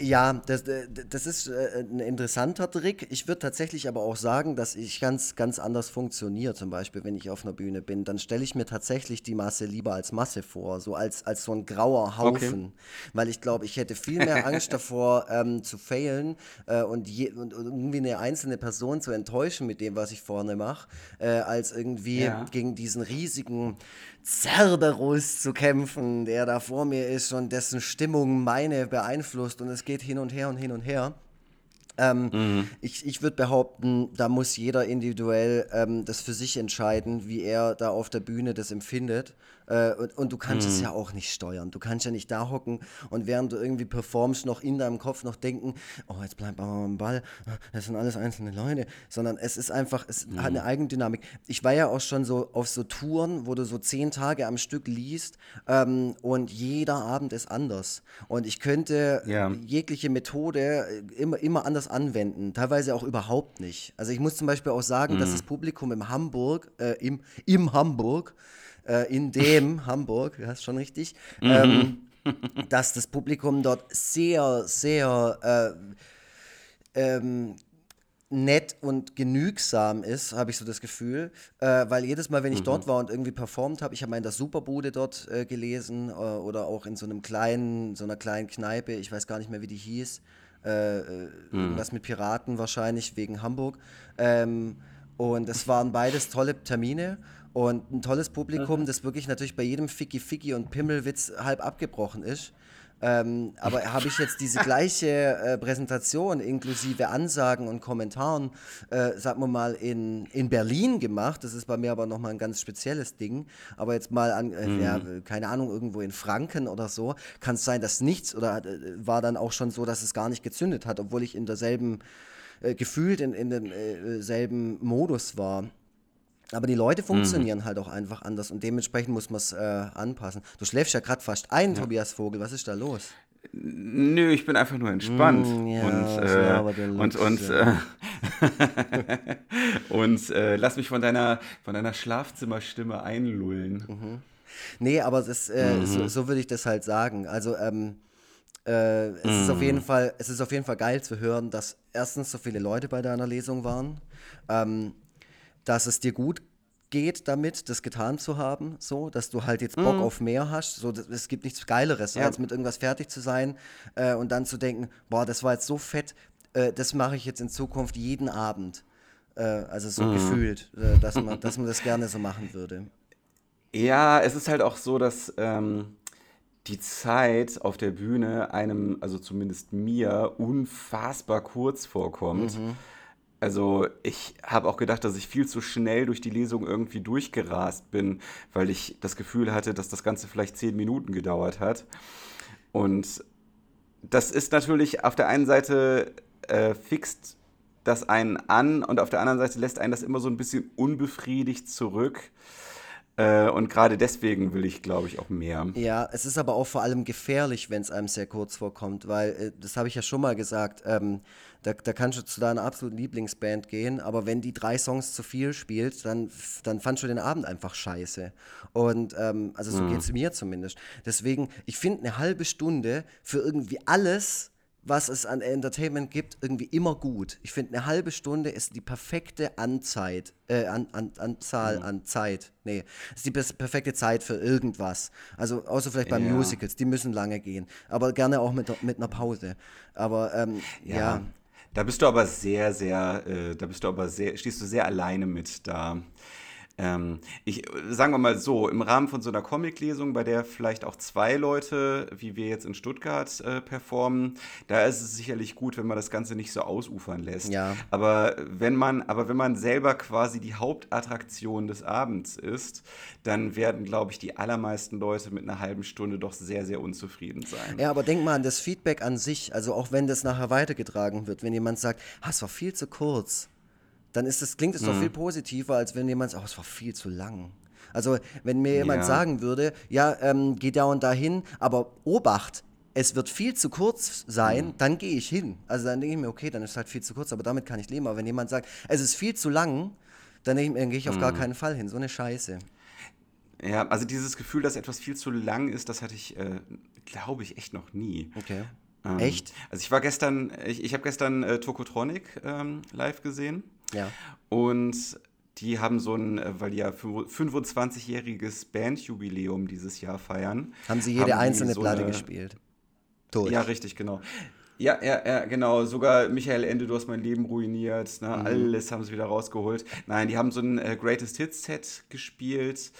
Ja, das, äh, das ist äh, ein interessanter Trick. Ich würde tatsächlich aber auch sagen, dass ich ganz, ganz anders funktioniere. Zum Beispiel, wenn ich auf einer Bühne bin, dann stelle ich mir tatsächlich die Masse lieber als Masse vor, so als, als so ein grauer Haufen. Okay. Weil ich glaube, ich hätte viel mehr Angst davor, ähm, zu failen äh, und, je, und, und irgendwie eine einzelne Person zu enttäuschen mit dem, was ich vorne mache äh, als irgendwie ja. gegen diesen riesigen Cerberus zu kämpfen, der da vor mir ist und dessen Stimmung meine beeinflusst und es geht hin und her und hin und her. Ähm, mhm. Ich, ich würde behaupten, da muss jeder individuell ähm, das für sich entscheiden, wie er da auf der Bühne das empfindet. Äh, und, und, du kannst mhm. es ja auch nicht steuern. Du kannst ja nicht da hocken und während du irgendwie performst, noch in deinem Kopf noch denken, oh, jetzt bleib mal am Ball, das sind alles einzelne Leute. Sondern es ist einfach, es mhm. hat eine Eigendynamik. Ich war ja auch schon so auf so Touren, wo du so zehn Tage am Stück liest ähm, und jeder Abend ist anders. Und ich könnte ja. jegliche Methode äh, immer, immer anders anwenden, teilweise auch überhaupt nicht. Also ich muss zum Beispiel auch sagen, mhm. dass das Publikum im Hamburg, äh, im, im Hamburg, äh, in dem Hamburg, du hast schon richtig, mhm. ähm, dass das Publikum dort sehr, sehr äh, ähm, nett und genügsam ist, habe ich so das Gefühl, äh, weil jedes Mal, wenn ich mhm. dort war und irgendwie performt habe, ich habe mal in der Superbude dort äh, gelesen äh, oder auch in so einem kleinen, so einer kleinen Kneipe, ich weiß gar nicht mehr, wie die hieß, äh, äh, mhm. irgendwas mit Piraten wahrscheinlich wegen Hamburg. Ähm, Und es waren beides tolle Termine und ein tolles Publikum, mhm. das wirklich natürlich bei jedem Ficky Ficky und Pimmelwitz halb abgebrochen ist. Ähm, aber habe ich jetzt diese gleiche äh, Präsentation inklusive Ansagen und Kommentaren, äh, sagen wir mal, in, in Berlin gemacht, das ist bei mir aber nochmal ein ganz spezielles Ding, aber jetzt mal an, äh, mhm. ja, keine Ahnung, irgendwo in Franken oder so, kann es sein, dass nichts oder äh, war dann auch schon so, dass es gar nicht gezündet hat, obwohl ich in derselben, äh, gefühlt in, in demselben äh, Modus war. Aber die Leute mhm. funktionieren mhm. halt auch einfach anders und dementsprechend muss man es äh, anpassen. Du schläfst ja gerade fast ein, ja. Tobias Vogel. Was ist da los? Nö, ich bin einfach nur entspannt. Mm, ja, und, äh, und, und, äh, und äh, lass mich von deiner, von deiner Schlafzimmerstimme einlullen. Mhm. Nee, aber das, äh, mhm. so, so würde ich das halt sagen. Also, ähm, äh, es, ist auf jeden mhm. Fall, es ist auf jeden Fall geil zu hören, dass erstens so viele Leute bei deiner Lesung waren. Ähm, dass es dir gut geht damit, das getan zu haben, so, dass du halt jetzt Bock mhm. auf mehr hast. So, das, es gibt nichts Geileres, ja. als mit irgendwas fertig zu sein äh, und dann zu denken, boah, das war jetzt so fett, äh, das mache ich jetzt in Zukunft jeden Abend. Äh, also so mhm. gefühlt, äh, dass, man, dass man das gerne so machen würde. Ja, es ist halt auch so, dass ähm, die Zeit auf der Bühne einem, also zumindest mir, unfassbar kurz vorkommt. Mhm also ich habe auch gedacht, dass ich viel zu schnell durch die Lesung irgendwie durchgerast bin, weil ich das Gefühl hatte, dass das Ganze vielleicht zehn Minuten gedauert hat. Und das ist natürlich auf der einen Seite äh, fixt das einen an und auf der anderen Seite lässt einen das immer so ein bisschen unbefriedigt zurück. Äh, und gerade deswegen will ich, glaube ich, auch mehr. Ja, es ist aber auch vor allem gefährlich, wenn es einem sehr kurz vorkommt, weil, äh, das habe ich ja schon mal gesagt, ähm, da, da kannst du zu deiner absoluten Lieblingsband gehen, aber wenn die drei Songs zu viel spielt, dann, dann fandst du den Abend einfach scheiße. Und ähm, also so mhm. geht es mir zumindest. Deswegen, ich finde eine halbe Stunde für irgendwie alles was es an Entertainment gibt, irgendwie immer gut. Ich finde, eine halbe Stunde ist die perfekte Anzeit, äh, an, an, Anzahl mhm. an Zeit. Nee, ist die perfekte Zeit für irgendwas. Also, außer vielleicht bei ja. Musicals, die müssen lange gehen. Aber gerne auch mit, mit einer Pause. Aber, ähm, ja. ja. Da bist du aber sehr, sehr, äh, da bist du aber sehr, stehst du sehr alleine mit da. Ähm, ich, sagen wir mal so, im Rahmen von so einer Comiclesung, bei der vielleicht auch zwei Leute, wie wir jetzt in Stuttgart äh, performen, da ist es sicherlich gut, wenn man das Ganze nicht so ausufern lässt. Ja. Aber wenn man, aber wenn man selber quasi die Hauptattraktion des Abends ist, dann werden, glaube ich, die allermeisten Leute mit einer halben Stunde doch sehr, sehr unzufrieden sein. Ja, aber denk mal an das Feedback an sich, also auch wenn das nachher weitergetragen wird, wenn jemand sagt, ah, es war viel zu kurz dann ist das, klingt es mhm. doch viel positiver, als wenn jemand sagt, oh, es war viel zu lang. Also, wenn mir jemand ja. sagen würde, ja, ähm, geh da und da hin, aber Obacht, es wird viel zu kurz sein, mhm. dann gehe ich hin. Also dann denke ich mir, okay, dann ist es halt viel zu kurz, aber damit kann ich leben. Aber wenn jemand sagt, es ist viel zu lang, dann, dann gehe ich auf mhm. gar keinen Fall hin. So eine Scheiße. Ja, also dieses Gefühl, dass etwas viel zu lang ist, das hatte ich, äh, glaube ich, echt noch nie. Okay. Ähm, echt? Also ich war gestern, ich, ich habe gestern äh, Tokotronic ähm, live gesehen. Ja. Und die haben so ein, äh, weil die ja 25-jähriges Bandjubiläum dieses Jahr feiern. Haben sie jede haben einzelne so Platte eine, gespielt? Durch. Ja, richtig, genau. Ja, ja, ja, genau. Sogar Michael Ende, du hast mein Leben ruiniert. Ne? Mhm. Alles haben sie wieder rausgeholt. Nein, die haben so ein äh, Greatest Hits Set gespielt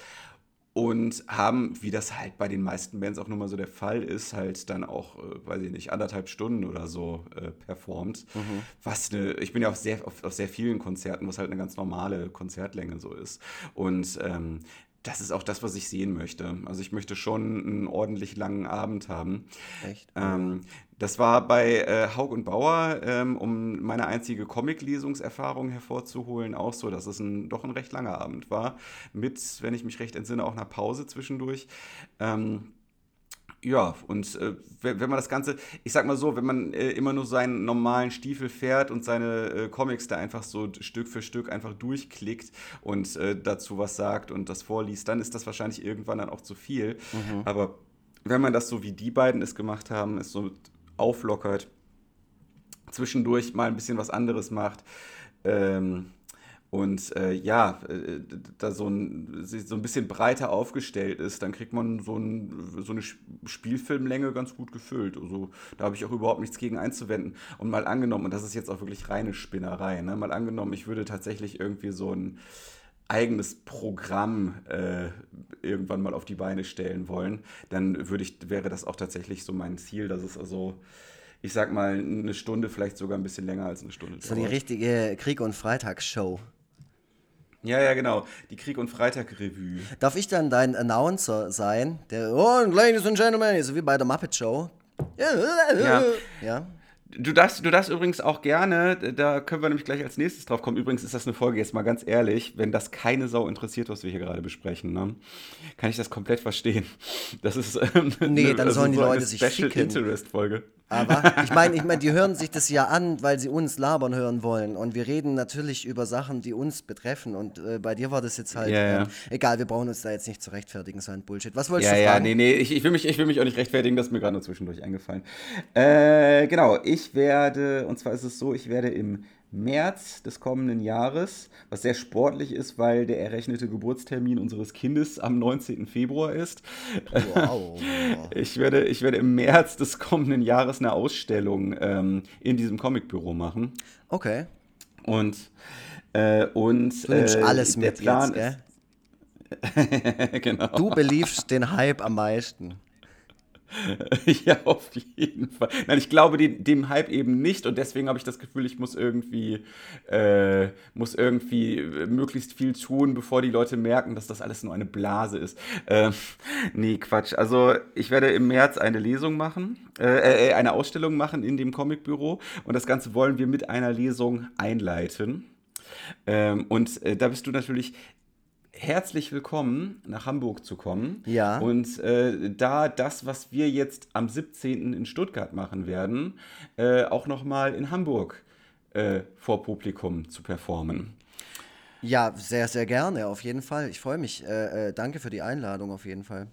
und haben, wie das halt bei den meisten Bands auch nun mal so der Fall ist, halt dann auch, äh, weiß ich nicht, anderthalb Stunden oder so äh, performt. Mhm. Was eine, ich bin ja auf sehr, auf, auf, sehr vielen Konzerten, was halt eine ganz normale Konzertlänge so ist. Und ähm, das ist auch das, was ich sehen möchte. Also ich möchte schon einen ordentlich langen Abend haben. Echt? Ähm, das war bei äh, Haug und Bauer, ähm, um meine einzige Comic-Lesungserfahrung hervorzuholen, auch so, dass es ein, doch ein recht langer Abend war. Mit, wenn ich mich recht entsinne, auch einer Pause zwischendurch. Ähm, ja, und äh, wenn, man das Ganze, ich sag mal so, wenn man äh, immer nur seinen normalen Stiefel fährt und seine äh, Comics da einfach so Stück für Stück einfach durchklickt und äh, dazu was sagt und das vorliest, dann ist das wahrscheinlich irgendwann dann auch zu viel. Mhm. Aber wenn man das so wie die beiden es gemacht haben, ist so auflockert, zwischendurch mal ein bisschen was anderes macht. Ähm, und äh, ja, äh, da so ein, so ein bisschen breiter aufgestellt ist, dann kriegt man so, ein, so eine Spielfilmlänge ganz gut gefüllt. Also da habe ich auch überhaupt nichts gegen einzuwenden. Und mal angenommen, und das ist jetzt auch wirklich reine Spinnerei, ne? mal angenommen, ich würde tatsächlich irgendwie so ein eigenes Programm äh, irgendwann mal auf die Beine stellen wollen, dann würde ich, wäre das auch tatsächlich so mein Ziel, dass es also ich sag mal, eine Stunde, vielleicht sogar ein bisschen länger als eine Stunde. So die richtige Krieg- und Freitagsshow. Ja, ja, genau. Die Krieg- und Freitag-Revue. Darf ich dann dein Announcer sein? Der, oh, Ladies and Gentlemen, so wie bei der Muppet Show. Ja. ja. Du darfst, du darfst übrigens auch gerne, da können wir nämlich gleich als nächstes drauf kommen. Übrigens ist das eine Folge, jetzt mal ganz ehrlich, wenn das keine Sau interessiert, was wir hier gerade besprechen, ne, kann ich das komplett verstehen. Das ist ähm, nee, dann sollen die Leute sich Special ficken. Interest Folge. Aber ich meine, ich mein, die hören sich das ja an, weil sie uns labern hören wollen. Und wir reden natürlich über Sachen, die uns betreffen. Und äh, bei dir war das jetzt halt, ja, ja. Ähm, egal, wir brauchen uns da jetzt nicht zu rechtfertigen, so ein Bullshit. Was wolltest ja, du fragen? Ja, nee, nee, ich, ich, will mich, ich will mich auch nicht rechtfertigen, das ist mir gerade nur zwischendurch eingefallen. Äh, genau, ich werde, und zwar ist es so, ich werde im März des kommenden Jahres, was sehr sportlich ist, weil der errechnete Geburtstermin unseres Kindes am 19. Februar ist. Wow. Ich werde, ich werde im März des kommenden Jahres eine Ausstellung ähm, in diesem Comicbüro machen. Okay. Und, äh, und äh, alles mit Plan jetzt, gell? genau. Du beliefst den Hype am meisten. ja, auf jeden Fall. Nein, ich glaube dem, dem Hype eben nicht und deswegen habe ich das Gefühl, ich muss irgendwie, äh, muss irgendwie möglichst viel tun, bevor die Leute merken, dass das alles nur eine Blase ist. Äh, nee, Quatsch. Also ich werde im März eine Lesung machen, äh, äh, eine Ausstellung machen in dem Comicbüro und das Ganze wollen wir mit einer Lesung einleiten. Ähm, und äh, da bist du natürlich herzlich willkommen, nach Hamburg zu kommen. Ja. Und äh, da das, was wir jetzt am 17. in Stuttgart machen werden, äh, auch nochmal in Hamburg äh, vor Publikum zu performen. Ja, sehr, sehr gerne, auf jeden Fall. Ich freue mich. Äh, äh, danke für die Einladung, auf jeden Fall.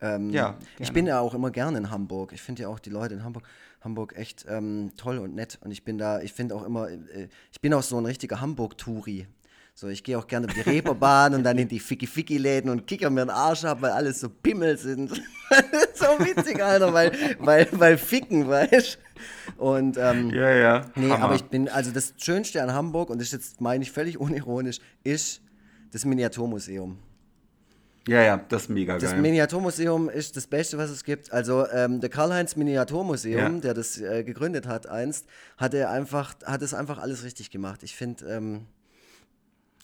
Ähm, ja, gerne. ich bin ja auch immer gerne in Hamburg. Ich finde ja auch die Leute in Hamburg, Hamburg echt ähm, toll und nett. Und ich bin da, ich finde auch immer, äh, ich bin auch so ein richtiger Hamburg-Touri. So, ich gehe auch gerne auf die Reeperbahn und dann in die Ficky-Ficky-Läden und kicker mir den Arsch ab, weil alles so Pimmel sind. so witzig, Alter, weil, weil, weil Ficken, weißt Und, ähm, ja, ja. Nee, Hammer. aber ich bin, also das Schönste an Hamburg, und das ist jetzt, meine ich völlig unironisch, ist das Miniaturmuseum. Ja, ja, das ist mega geil. Das Miniaturmuseum ist das Beste, was es gibt. Also ähm, der Karl-Heinz Miniaturmuseum, ja. der das äh, gegründet hat einst, hat er einfach, hat es einfach alles richtig gemacht. Ich finde, ähm,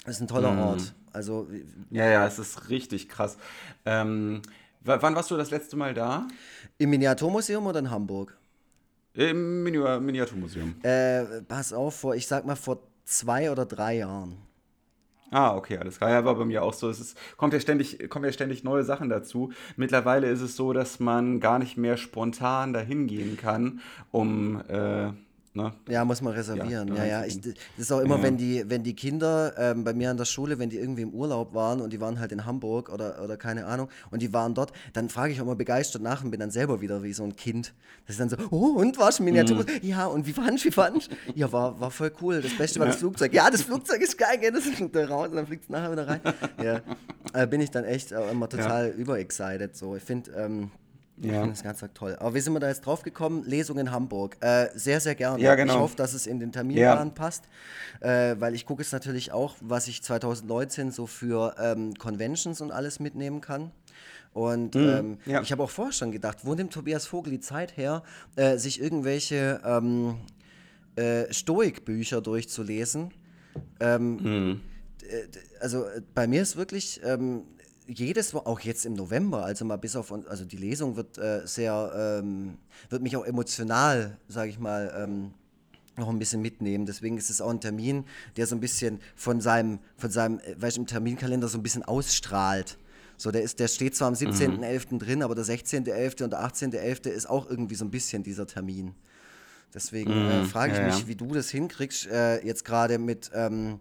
das ist ein toller mhm. Ort. Also, ja, ja, es ist richtig krass. Ähm, wann warst du das letzte Mal da? Im Miniaturmuseum oder in Hamburg? Im Mini Miniaturmuseum. Äh, pass auf, vor, ich sag mal vor zwei oder drei Jahren. Ah, okay, alles klar. Ja, war bei mir auch so. Es ist, kommt, ja ständig, kommen ja ständig neue Sachen dazu. Mittlerweile ist es so, dass man gar nicht mehr spontan dahin gehen kann, um äh, Ne? Ja, muss man reservieren. Ja, ja. ja. Ich, das ist auch immer, ja. wenn, die, wenn die Kinder ähm, bei mir an der Schule, wenn die irgendwie im Urlaub waren und die waren halt in Hamburg oder, oder keine Ahnung und die waren dort, dann frage ich auch immer begeistert nach und bin dann selber wieder wie so ein Kind. Das ist dann so, oh, und warst du Miniatur? Mhm. Ja, und wie fandest du? Wie fandest Ja, war, war voll cool. Das Beste war das Flugzeug. Ja, das Flugzeug ist geil, gell? Das fliegt da raus und dann fliegt es nachher wieder rein. Ja, äh, bin ich dann echt äh, immer total überexcited. So. Ich finde, ähm, ja. Ich finde das ganz toll. Aber wie sind wir da jetzt drauf gekommen? Lesung in Hamburg. Äh, sehr, sehr gerne. Ja, genau. Ich hoffe, dass es in den Terminplan ja. passt, äh, weil ich gucke es natürlich auch, was ich 2019 so für ähm, Conventions und alles mitnehmen kann. Und mhm, ähm, ja. ich habe auch vorher schon gedacht, wo nimmt Tobias Vogel die Zeit her, äh, sich irgendwelche ähm, äh, Stoikbücher durchzulesen? Ähm, mhm. Also äh, bei mir ist wirklich jedes auch jetzt im November, also mal bis auf, also die Lesung wird äh, sehr, ähm, wird mich auch emotional, sage ich mal, ähm, noch ein bisschen mitnehmen. Deswegen ist es auch ein Termin, der so ein bisschen von seinem, von seinem, äh, weißt, im Terminkalender so ein bisschen ausstrahlt. So, der, ist, der steht zwar am 17.11. Mhm. drin, aber der 16.11. und der 18.11. ist auch irgendwie so ein bisschen dieser Termin. Deswegen äh, mhm. frage ich ja, mich, ja. wie du das hinkriegst, äh, jetzt gerade mit ähm,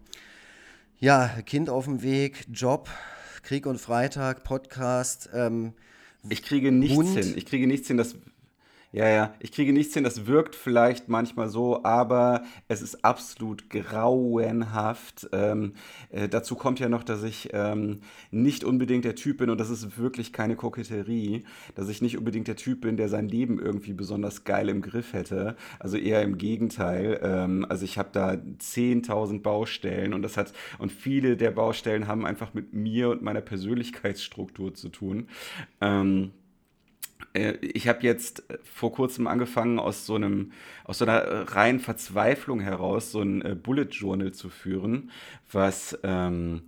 ja, Kind auf dem Weg, Job, Krieg und Freitag, Podcast. Ähm, ich kriege nichts Hund. hin. Ich kriege nichts hin. Das, Ja, ja, ich kriege nichts hin. Das wirkt vielleicht manchmal so, aber es ist absolut grauenhaft. Ähm, äh, dazu kommt ja noch, dass ich ähm, nicht unbedingt der Typ bin, und das ist wirklich keine Koketterie, dass ich nicht unbedingt der Typ bin, der sein Leben irgendwie besonders geil im Griff hätte. Also eher im Gegenteil. Ähm, also ich habe da 10.000 Baustellen und das hat, und viele der Baustellen haben einfach mit mir und meiner Persönlichkeitsstruktur zu tun. Ähm, äh, ich habe jetzt äh, vor kurzem angefangen, aus so einem, aus so einer äh, reinen Verzweiflung heraus so ein Bullet Journal zu führen, was ähm,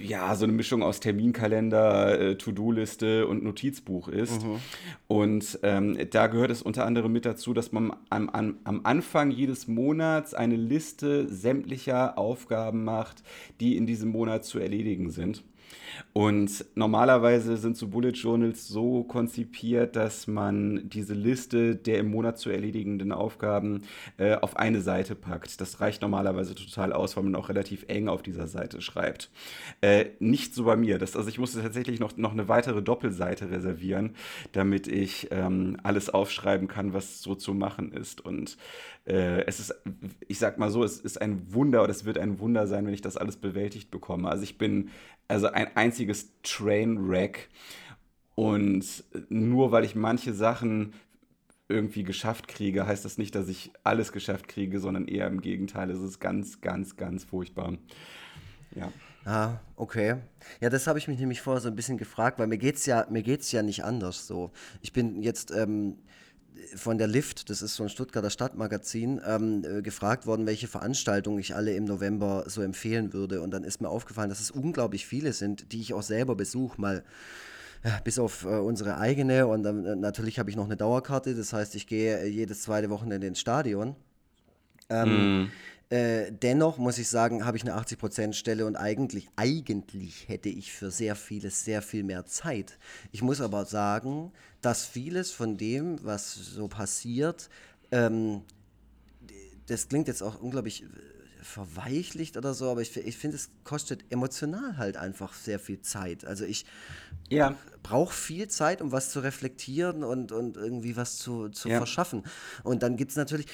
ja, so eine Mischung aus Terminkalender, To-Do-Liste und Notizbuch ist. Mhm. Und ähm, da gehört es unter anderem mit dazu, dass man am, am, am Anfang jedes Monats eine Liste sämtlicher Aufgaben macht, die in diesem Monat zu erledigen sind. Und normalerweise sind so Bullet Journals so konzipiert, dass man diese Liste der im Monat zu erledigenden Aufgaben äh, auf eine Seite packt. Das reicht normalerweise total aus, weil man auch relativ eng auf dieser Seite schreibt. Äh, nicht so bei mir. Das, also ich musste tatsächlich noch, noch eine weitere Doppelseite reservieren, damit ich ähm, alles aufschreiben kann, was so zu machen ist. Und äh, es ist, ich sag mal so, es ist ein Wunder oder es wird ein Wunder sein, wenn ich das alles bewältigt bekomme. Also ich bin also ein einziges Trainwreck und nur weil ich manche Sachen irgendwie geschafft kriege, heißt das nicht, dass ich alles geschafft kriege, sondern eher im Gegenteil. Es ist ganz, ganz, ganz furchtbar. Ja. Ah, okay. Ja, das habe ich mich nämlich vorher so ein bisschen gefragt, weil mir geht es ja, ja nicht anders so. Ich bin jetzt ähm, von der Lift, das ist so ein Stuttgarter Stadtmagazin, ähm, äh, gefragt worden, welche Veranstaltungen ich alle im November so empfehlen würde. Und dann ist mir aufgefallen, dass es unglaublich viele sind, die ich auch selber besuche, mal bis auf äh, unsere eigene. Und dann, äh, natürlich habe ich noch eine Dauerkarte, das heißt, ich gehe äh, jedes zweite Wochenende ins Stadion. Ähm, mm. Äh, dennoch muss ich sagen, habe ich eine 80% Stelle und eigentlich, eigentlich hätte ich für sehr vieles sehr viel mehr Zeit. Ich muss aber sagen, dass vieles von dem, was so passiert, ähm, das klingt jetzt auch unglaublich verweichlicht oder so, aber ich, ich finde, es kostet emotional halt einfach sehr viel Zeit. Also ich ja. Brauche viel Zeit, um was zu reflektieren und, und irgendwie was zu, zu ja. verschaffen. Und dann gibt es natürlich,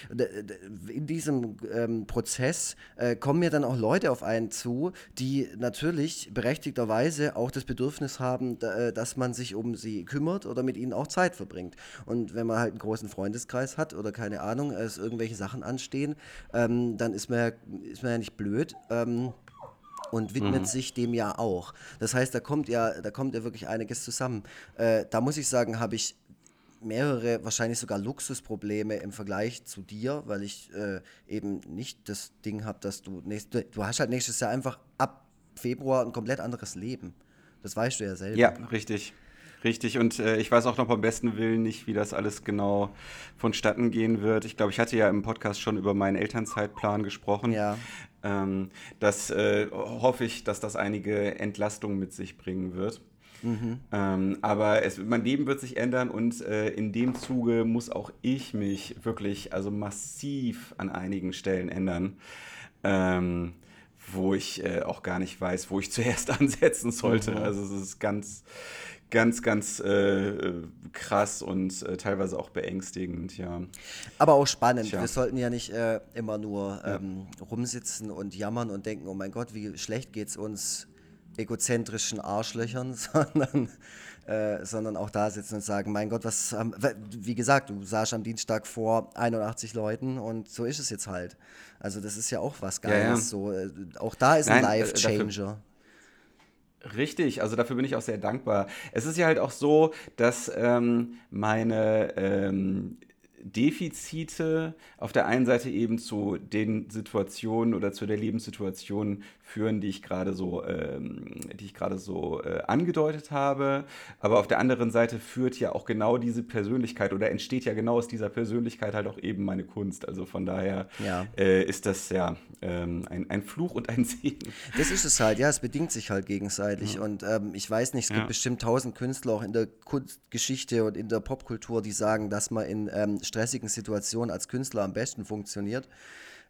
in diesem ähm, Prozess äh, kommen mir dann auch Leute auf einen zu, die natürlich berechtigterweise auch das Bedürfnis haben, da, äh, dass man sich um sie kümmert oder mit ihnen auch Zeit verbringt. Und wenn man halt einen großen Freundeskreis hat oder keine Ahnung, es irgendwelche Sachen anstehen, ähm, dann ist man ja ist man ja nicht blöd. Ähm, und widmet mhm. sich dem ja auch. Das heißt, da kommt ja, da kommt ja wirklich einiges zusammen. Äh, da muss ich sagen, habe ich mehrere, wahrscheinlich sogar Luxusprobleme im Vergleich zu dir, weil ich äh, eben nicht das Ding habe, dass du nächst, du hast halt nächstes Jahr einfach ab Februar ein komplett anderes Leben. Das weißt du ja selber. Ja, richtig. Richtig, und äh, ich weiß auch noch beim besten Willen nicht, wie das alles genau vonstatten gehen wird. Ich glaube, ich hatte ja im Podcast schon über meinen Elternzeitplan gesprochen. Ja. Ähm, das äh, hoffe ich, dass das einige Entlastung mit sich bringen wird. Mhm. Ähm, aber es, mein Leben wird sich ändern und äh, in dem Zuge muss auch ich mich wirklich also massiv an einigen Stellen ändern. Ähm, wo ich äh, auch gar nicht weiß, wo ich zuerst ansetzen sollte. Mhm. Also es ist ganz, ganz, ganz äh, krass und äh, teilweise auch beängstigend, ja. Aber auch spannend. Tja. Wir sollten ja nicht äh, immer nur ähm, ja. rumsitzen und jammern und denken, oh mein Gott, wie schlecht geht es uns egozentrischen Arschlöchern, sondern, äh, sondern auch da sitzen und sagen, mein Gott, was, ähm, wie gesagt, du saßt am Dienstag vor 81 Leuten und so ist es jetzt halt. Also das ist ja auch was Geiles. Ja, ja. So, äh, auch da ist Nein, ein äh, Life-Changer. Richtig, also dafür bin ich auch sehr dankbar. Es ist ja halt auch so, dass ähm, meine ähm, Defizite auf der einen Seite eben zu den Situationen oder zu der Lebenssituation führen, die ich gerade so, ähm, die ich gerade so äh, angedeutet habe. Aber auf der anderen Seite führt ja auch genau diese Persönlichkeit oder entsteht ja genau aus dieser Persönlichkeit halt auch eben meine Kunst. Also von daher ja. äh, ist das ja ähm, ein, ein Fluch und ein Segen. Das ist es halt, ja, es bedingt sich halt gegenseitig. Ja. Und ähm, ich weiß nicht, es gibt bestimmt tausend Künstler auch in der Kunstgeschichte und in der Popkultur, die sagen, dass man in ähm, stressigen Situationen als Künstler am besten funktioniert.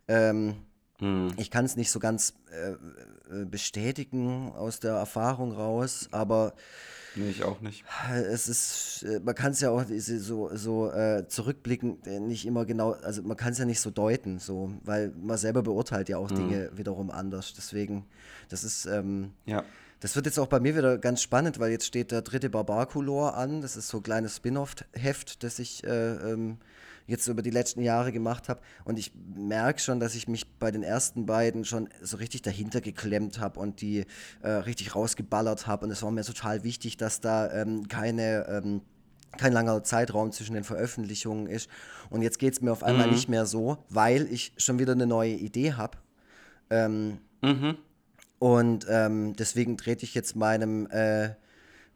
Ähm, hm. Ich kann es nicht so ganz äh, bestätigen aus der Erfahrung raus, aber Nee, ich auch nicht. Es ist, äh, man kann es ja auch so, so äh, zurückblickend äh, nicht immer genau, also man kann es ja nicht so deuten, so, weil man selber beurteilt ja auch mhm. Dinge wiederum anders. Deswegen, das ist, ähm, ja. Das wird jetzt auch bei mir wieder ganz spannend, weil jetzt steht der dritte Barbarkulor an. Das ist so ein kleines Spin-off-Heft, das ich äh, ähm, jetzt über die letzten Jahre gemacht habe. Und ich merke schon, dass ich mich bei den ersten beiden schon so richtig dahinter geklemmt habe und die äh, richtig rausgeballert habe. Und es war mir total wichtig, dass da ähm, keine... Ähm, kein langer Zeitraum zwischen den Veröffentlichungen ist. Und jetzt geht es mir auf einmal mhm. nicht mehr so, weil ich schon wieder eine neue Idee habe. Ähm, mhm. Und ähm, deswegen trete ich jetzt meinem äh,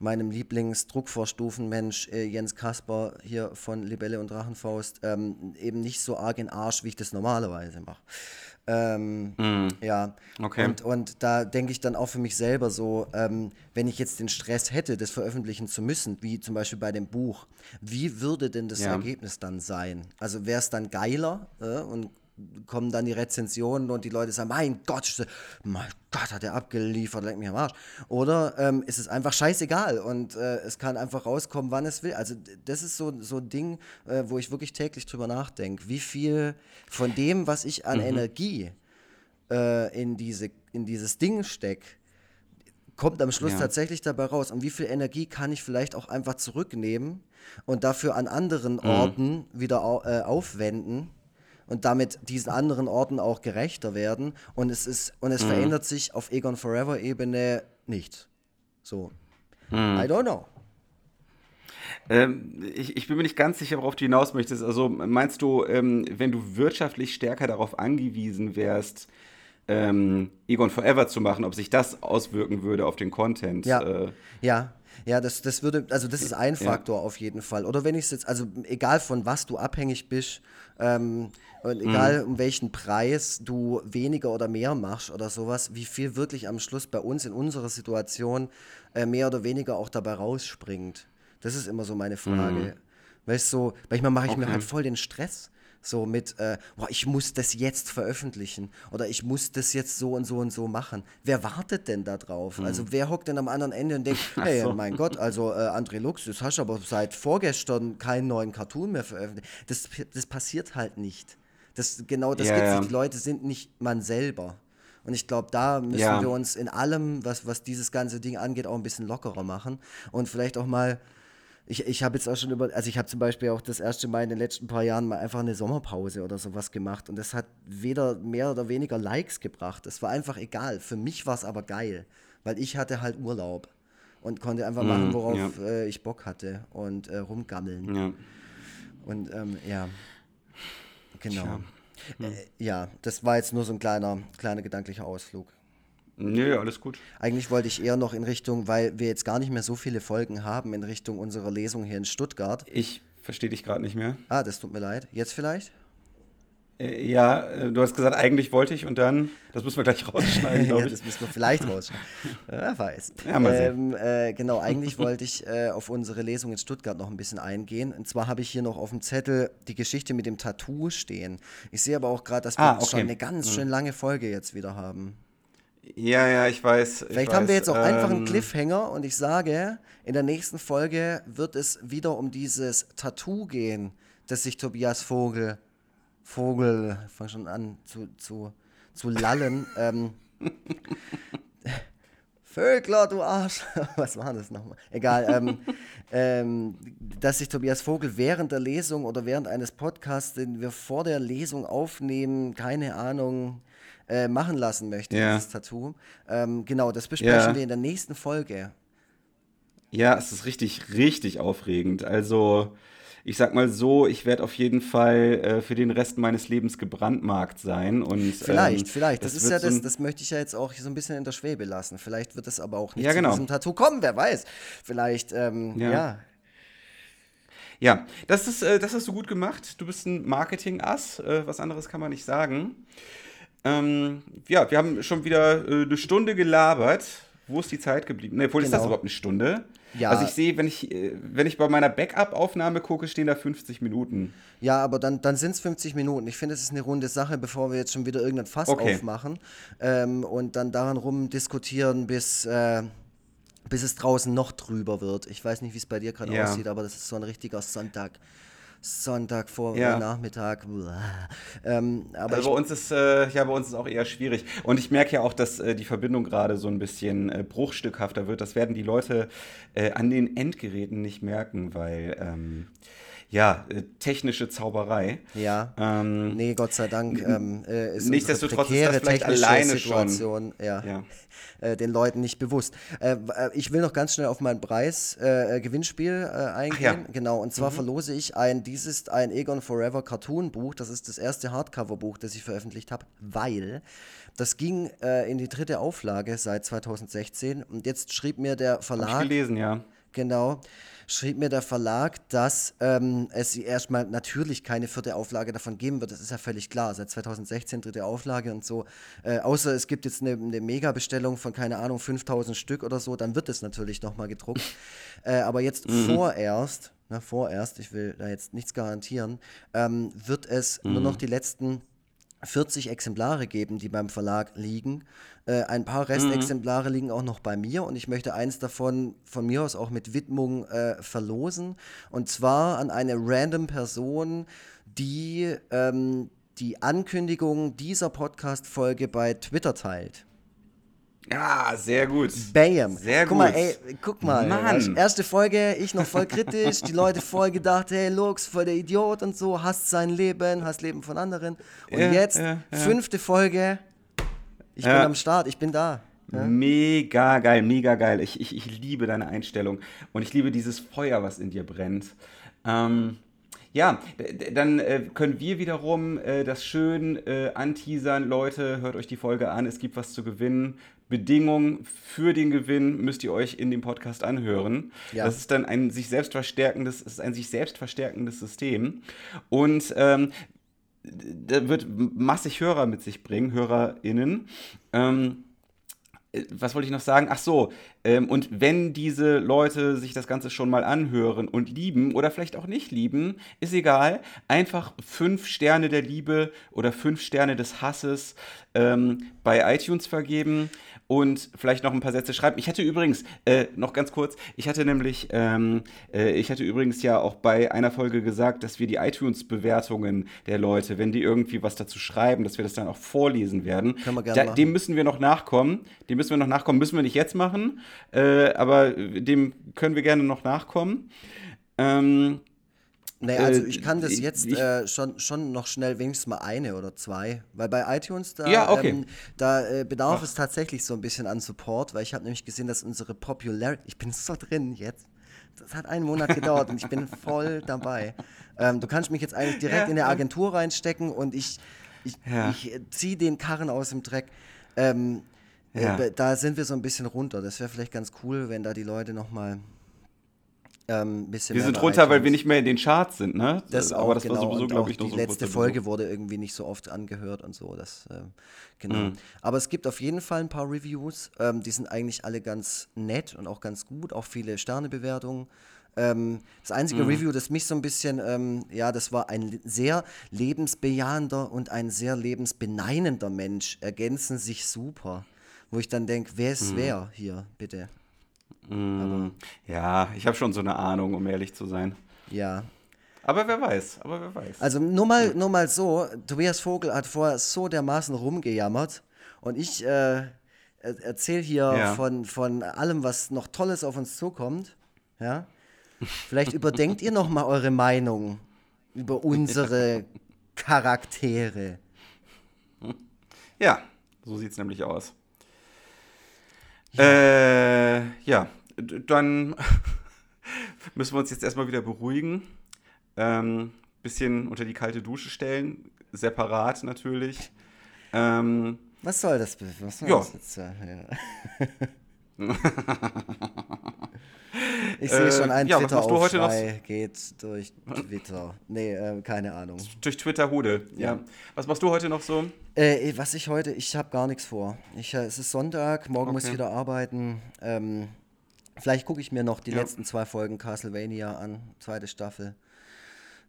meinem Lieblingsdruckvorstufenmensch äh, Jens Kasper hier von Libelle und Drachenfaust ähm, eben nicht so arg in Arsch, wie ich das normalerweise mache. Ähm, mm. Ja, okay. und, und da denke ich dann auch für mich selber so, ähm, wenn ich jetzt den Stress hätte, das veröffentlichen zu müssen, wie zum Beispiel bei dem Buch, wie würde denn das ja. Ergebnis dann sein? Also wäre es dann geiler äh, und kommen dann die Rezensionen und die Leute sagen, mein Gott, mein Gott, hat er abgeliefert, leck mich am Arsch. Oder ähm, ist es einfach scheißegal und äh, es kann einfach rauskommen, wann es will. Also das ist so, so ein Ding, äh, wo ich wirklich täglich drüber nachdenke. Wie viel von dem, was ich an mhm. Energie äh, in, diese, in dieses Ding stecke, kommt am Schluss ja. tatsächlich dabei raus. Und wie viel Energie kann ich vielleicht auch einfach zurücknehmen und dafür an anderen mhm. Orten wieder au äh, aufwenden und damit diesen anderen Orten auch gerechter werden. Und es ist, und es mhm. verändert sich auf Egon Forever Ebene nichts. So. Mhm. I don't know. Ähm, ich, ich, bin mir nicht ganz sicher, worauf du hinaus möchtest. Also meinst du, ähm, wenn du wirtschaftlich stärker darauf angewiesen wärst, ähm, Egon Forever zu machen, ob sich das auswirken würde auf den Content? Ja, äh, ja. Ja, das, das würde, also das ist ein Faktor ja. auf jeden Fall. Oder wenn ich es jetzt, also egal von was du abhängig bist, ähm, und egal mhm. um welchen Preis du weniger oder mehr machst oder sowas, wie viel wirklich am Schluss bei uns in unserer Situation äh, mehr oder weniger auch dabei rausspringt. Das ist immer so meine Frage. Mhm. Weißt du, so, manchmal mache ich okay. mir halt voll den Stress. So mit, äh, boah, ich muss das jetzt veröffentlichen oder ich muss das jetzt so und so und so machen. Wer wartet denn da drauf? Mhm. Also wer hockt denn am anderen Ende und denkt, hey, so. mein Gott, also äh, André Lux, das hast du aber seit vorgestern keinen neuen Cartoon mehr veröffentlicht. Das, das passiert halt nicht. Das, genau das ja, gibt's ja. Die Leute sind nicht man selber. Und ich glaube, da müssen ja. wir uns in allem, was, was dieses ganze Ding angeht, auch ein bisschen lockerer machen. Und vielleicht auch mal, ich, ich habe jetzt auch schon über, also ich habe zum Beispiel auch das erste Mal in den letzten paar Jahren mal einfach eine Sommerpause oder sowas gemacht. Und das hat weder mehr oder weniger Likes gebracht. Das war einfach egal. Für mich war es aber geil, weil ich hatte halt Urlaub und konnte einfach mm, machen, worauf ja. äh, ich Bock hatte und äh, rumgammeln. Ja. Und ähm, ja. Genau. Hm. Äh, ja, das war jetzt nur so ein kleiner, kleiner gedanklicher Ausflug. Nee, alles gut. Eigentlich wollte ich eher noch in Richtung, weil wir jetzt gar nicht mehr so viele Folgen haben, in Richtung unserer Lesung hier in Stuttgart. Ich verstehe dich gerade nicht mehr. Ah, das tut mir leid. Jetzt vielleicht? Äh, ja, äh, du hast gesagt, eigentlich wollte ich und dann, das müssen wir gleich rausschneiden, ja, das müssen wir vielleicht rausschneiden. Wer weiß. Ja, mal sehen. Ähm, äh, genau, eigentlich wollte ich äh, auf unsere Lesung in Stuttgart noch ein bisschen eingehen. Und zwar habe ich hier noch auf dem Zettel die Geschichte mit dem Tattoo stehen. Ich sehe aber auch gerade, dass wir ah, okay. schon eine ganz mhm. schön lange Folge jetzt wieder haben. Ja, ja, ich weiß. Vielleicht ich haben wir jetzt auch ähm, einfach einen ähm, Cliffhanger und ich sage, in der nächsten Folge wird es wieder um dieses Tattoo gehen, das sich Tobias Vogel Vogel, fang schon an zu, zu, zu lallen. ähm, Vögler, du Arsch. Was war das nochmal? Egal. Ähm, ähm, dass sich Tobias Vogel während der Lesung oder während eines Podcasts, den wir vor der Lesung aufnehmen, keine Ahnung, äh, machen lassen möchte, ja. dieses Tattoo. Ähm, genau, das besprechen ja. wir in der nächsten Folge. Ja, es ist richtig, richtig aufregend. Also, ich sag mal so, ich werde auf jeden Fall äh, für den Rest meines Lebens gebrandmarkt sein. Und, vielleicht, ähm, vielleicht. Das, das ist ja das, das möchte ich ja jetzt auch so ein bisschen in der Schwebe lassen. Vielleicht wird es aber auch nicht ja, genau. zu diesem Tattoo kommen, wer weiß. Vielleicht, ähm, ja. ja. Ja, das ist, äh, das hast du gut gemacht. Du bist ein Marketing-Ass. Äh, was anderes kann man nicht sagen. Ähm, ja, wir haben schon wieder äh, eine Stunde gelabert wo ist die Zeit geblieben? Ne, obwohl, genau. ist das genau. überhaupt eine Stunde? Ja. Also ich sehe, wenn ich, äh, wenn ich bei meiner Backup-Aufnahme gucke, stehen da 50 Minuten. Ja, aber dann, dann sind es 50 Minuten. Ich finde, es ist eine runde Sache, bevor wir jetzt schon wieder irgendein Fass okay. aufmachen ähm, und dann daran rumdiskutieren, bis, äh, bis es draußen noch drüber wird. Ich weiß nicht, wie es bei dir gerade ja. aussieht, aber das ist so ein richtiger Sonntag. Sonntag vor ja. Nachmittag. Ähm, aber also bei uns ist äh, ja bei uns ist auch eher schwierig. Und ich merke ja auch, dass äh, die Verbindung gerade so ein bisschen äh, bruchstückhafter wird. Das werden die Leute äh, an den Endgeräten nicht merken, weil ähm, ja, äh, technische Zauberei. Ja. Ähm, nee, Gott sei Dank. Ähm, äh, ist Nichtsdestotrotz ist das vielleicht alleine Situation, schon. Ja. ja. Äh, den Leuten nicht bewusst. Äh, äh, ich will noch ganz schnell auf mein Preis-Gewinnspiel eingehen. Ja. Genau, und zwar mhm. verlose ich ein, dies ist ein Egon Forever Cartoon-Buch. Das ist das erste Hardcover-Buch, das ich veröffentlicht habe, weil das ging in die dritte Auflage seit 2016. Und jetzt schrieb mir der Verlag. Hab ich gelesen, ja. Genau schrieb mir der Verlag, dass ähm, es erstmal natürlich keine vierte Auflage davon geben wird. Das ist ja völlig klar. Seit 2016 dritte Auflage und so. Äh, außer es gibt jetzt eine, eine Mega-Bestellung von, keine Ahnung, 5000 Stück oder so, dann wird es natürlich nochmal gedruckt. äh, aber jetzt mhm. vorerst, na, vorerst, ich will da jetzt nichts garantieren, ähm, wird es mhm. nur noch die letzten 40 Exemplare geben, die beim Verlag liegen. Äh, ein paar Restexemplare mhm. liegen auch noch bei mir und ich möchte eins davon von mir aus auch mit Widmung äh, verlosen. Und zwar an eine random Person, die ähm, die Ankündigung dieser Podcast-Folge bei Twitter teilt. Ja, sehr gut. Bam. Sehr guck gut. Mal, ey, guck mal, Mann. erste Folge, ich noch voll kritisch, die Leute voll gedacht, hey, Lux, voll der Idiot und so, hasst sein Leben, hasst Leben von anderen. Und ja, jetzt, ja, ja. fünfte Folge, ich bin am Start, ich bin da. Mega geil, mega geil. Ich, ich, ich liebe deine Einstellung und ich liebe dieses Feuer, was in dir brennt. Ähm, ja, dann äh, können wir wiederum äh, das schön äh, anteasern. Leute, hört euch die Folge an, es gibt was zu gewinnen. Bedingungen für den Gewinn müsst ihr euch in dem Podcast anhören. Ja. Das ist dann ein sich selbst verstärkendes, ist ein sich selbst verstärkendes System. Und ähm, da wird massig Hörer mit sich bringen, HörerInnen. Ähm, äh, was wollte ich noch sagen? Ach so, ähm, und wenn diese Leute sich das Ganze schon mal anhören und lieben oder vielleicht auch nicht lieben, ist egal. Einfach fünf Sterne der Liebe oder fünf Sterne des Hasses ähm, bei iTunes vergeben und vielleicht noch ein paar Sätze schreiben. Ich hatte übrigens, äh, noch ganz kurz, ich hatte nämlich, ähm, äh, ich hatte übrigens ja auch bei einer Folge gesagt, dass wir die iTunes-Bewertungen der Leute, wenn die irgendwie was dazu schreiben, dass wir das dann auch vorlesen werden. Können wir gerne da, dem müssen wir noch nachkommen. Dem müssen wir noch nachkommen. Müssen wir nicht jetzt machen, äh, aber dem können wir gerne noch nachkommen. Ähm, Nee, also äh, ich kann das jetzt äh, schon, schon noch schnell wenigstens mal eine oder zwei, weil bei iTunes da, ja, okay. ähm, da äh, bedarf Ach. es tatsächlich so ein bisschen an Support, weil ich habe nämlich gesehen, dass unsere Popularity, ich bin so drin jetzt, das hat einen Monat gedauert und ich bin voll dabei. Ähm, du kannst mich jetzt eigentlich direkt ja, in der Agentur reinstecken und ich, ich, ja. ich ziehe den Karren aus dem Dreck. Ähm, äh, da sind wir so ein bisschen runter. Das wäre vielleicht ganz cool, wenn da die Leute nochmal ähm, bisschen wir sind runter, weil wir nicht mehr in den Charts sind, ne? Das Aber auch, das genau. war sowieso, glaube ich, noch Die so letzte Folge wurde irgendwie nicht so oft angehört und so. Das, äh, genau. Mhm. Aber es gibt auf jeden Fall ein paar Reviews. Ähm, die sind eigentlich alle ganz nett und auch ganz gut. Auch viele Sternebewertungen. Ähm, das einzige mhm. Review, das mich so ein bisschen, ähm, ja, das war ein sehr lebensbejahender und ein sehr lebensbeneinender Mensch, ergänzen sich super. Wo ich dann denke, wer ist mhm. wer hier, bitte? Mm, ja, ich habe schon so eine Ahnung, um ehrlich zu sein. Ja. Aber wer weiß, aber wer weiß. Also nur mal, nur mal so, Tobias Vogel hat vorher so dermaßen rumgejammert und ich äh, erzähle hier ja. von, von allem, was noch Tolles auf uns zukommt. Ja? Vielleicht überdenkt ihr noch mal eure Meinung über unsere Charaktere. Ja, so sieht es nämlich aus. Ja. Äh, ja, dann müssen wir uns jetzt erstmal wieder beruhigen. Ähm, bisschen unter die kalte Dusche stellen. Separat natürlich. Ähm, was soll das? Was soll ja. das jetzt? Ja. ich sehe schon ein äh, Twitter-Aufschrei ja, geht durch Twitter. Nee, äh, keine Ahnung. Durch Twitter-Hude, ja. ja. Was machst du heute noch so? Äh, was ich heute, ich habe gar nichts vor. Ich, äh, es ist Sonntag, morgen okay. muss ich wieder arbeiten. Ähm, vielleicht gucke ich mir noch die ja. letzten zwei Folgen Castlevania an, zweite Staffel.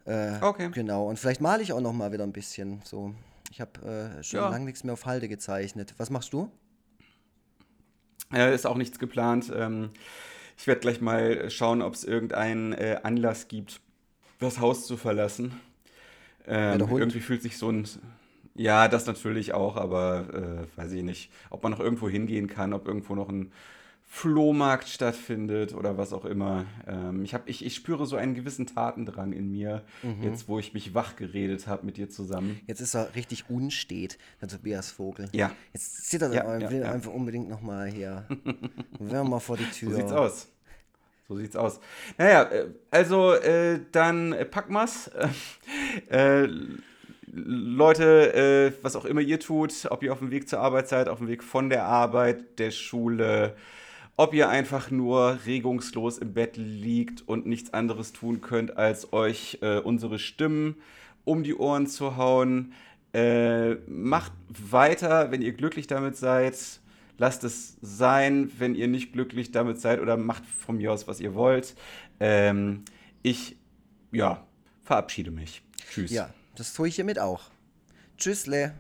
Äh, okay. Genau, und vielleicht male ich auch noch mal wieder ein bisschen. So, ich habe äh, schon ja. lange nichts mehr auf Halde gezeichnet. Was machst du? Äh, ist auch nichts geplant. Ähm, ich werde gleich mal schauen, ob es irgendeinen äh, Anlass gibt, das Haus zu verlassen. Ähm, irgendwie fühlt sich so ein. Ja, das natürlich auch, aber äh, weiß ich nicht, ob man noch irgendwo hingehen kann, ob irgendwo noch ein Flohmarkt stattfindet oder was auch immer. Ähm, ich, hab, ich, ich spüre so einen gewissen Tatendrang in mir, mhm. jetzt wo ich mich wach geredet habe mit dir zusammen. Jetzt ist er richtig unstet, der Tobias Vogel. Ja. Jetzt zittert er ja, ja, will ja. einfach unbedingt nochmal hier. Wir mal vor die Tür. So sieht's aus. So sieht's aus. Naja, äh, also äh, dann äh, packen wir's. Äh, Leute, äh, was auch immer ihr tut, ob ihr auf dem Weg zur Arbeit seid, auf dem Weg von der Arbeit, der Schule, ob ihr einfach nur regungslos im Bett liegt und nichts anderes tun könnt, als euch äh, unsere Stimmen um die Ohren zu hauen. Äh, macht weiter, wenn ihr glücklich damit seid. Lasst es sein, wenn ihr nicht glücklich damit seid oder macht von mir aus, was ihr wollt. Ähm, ich, ja, verabschiede mich. Tschüss. Ja, das tue ich hiermit auch. Tschüssle.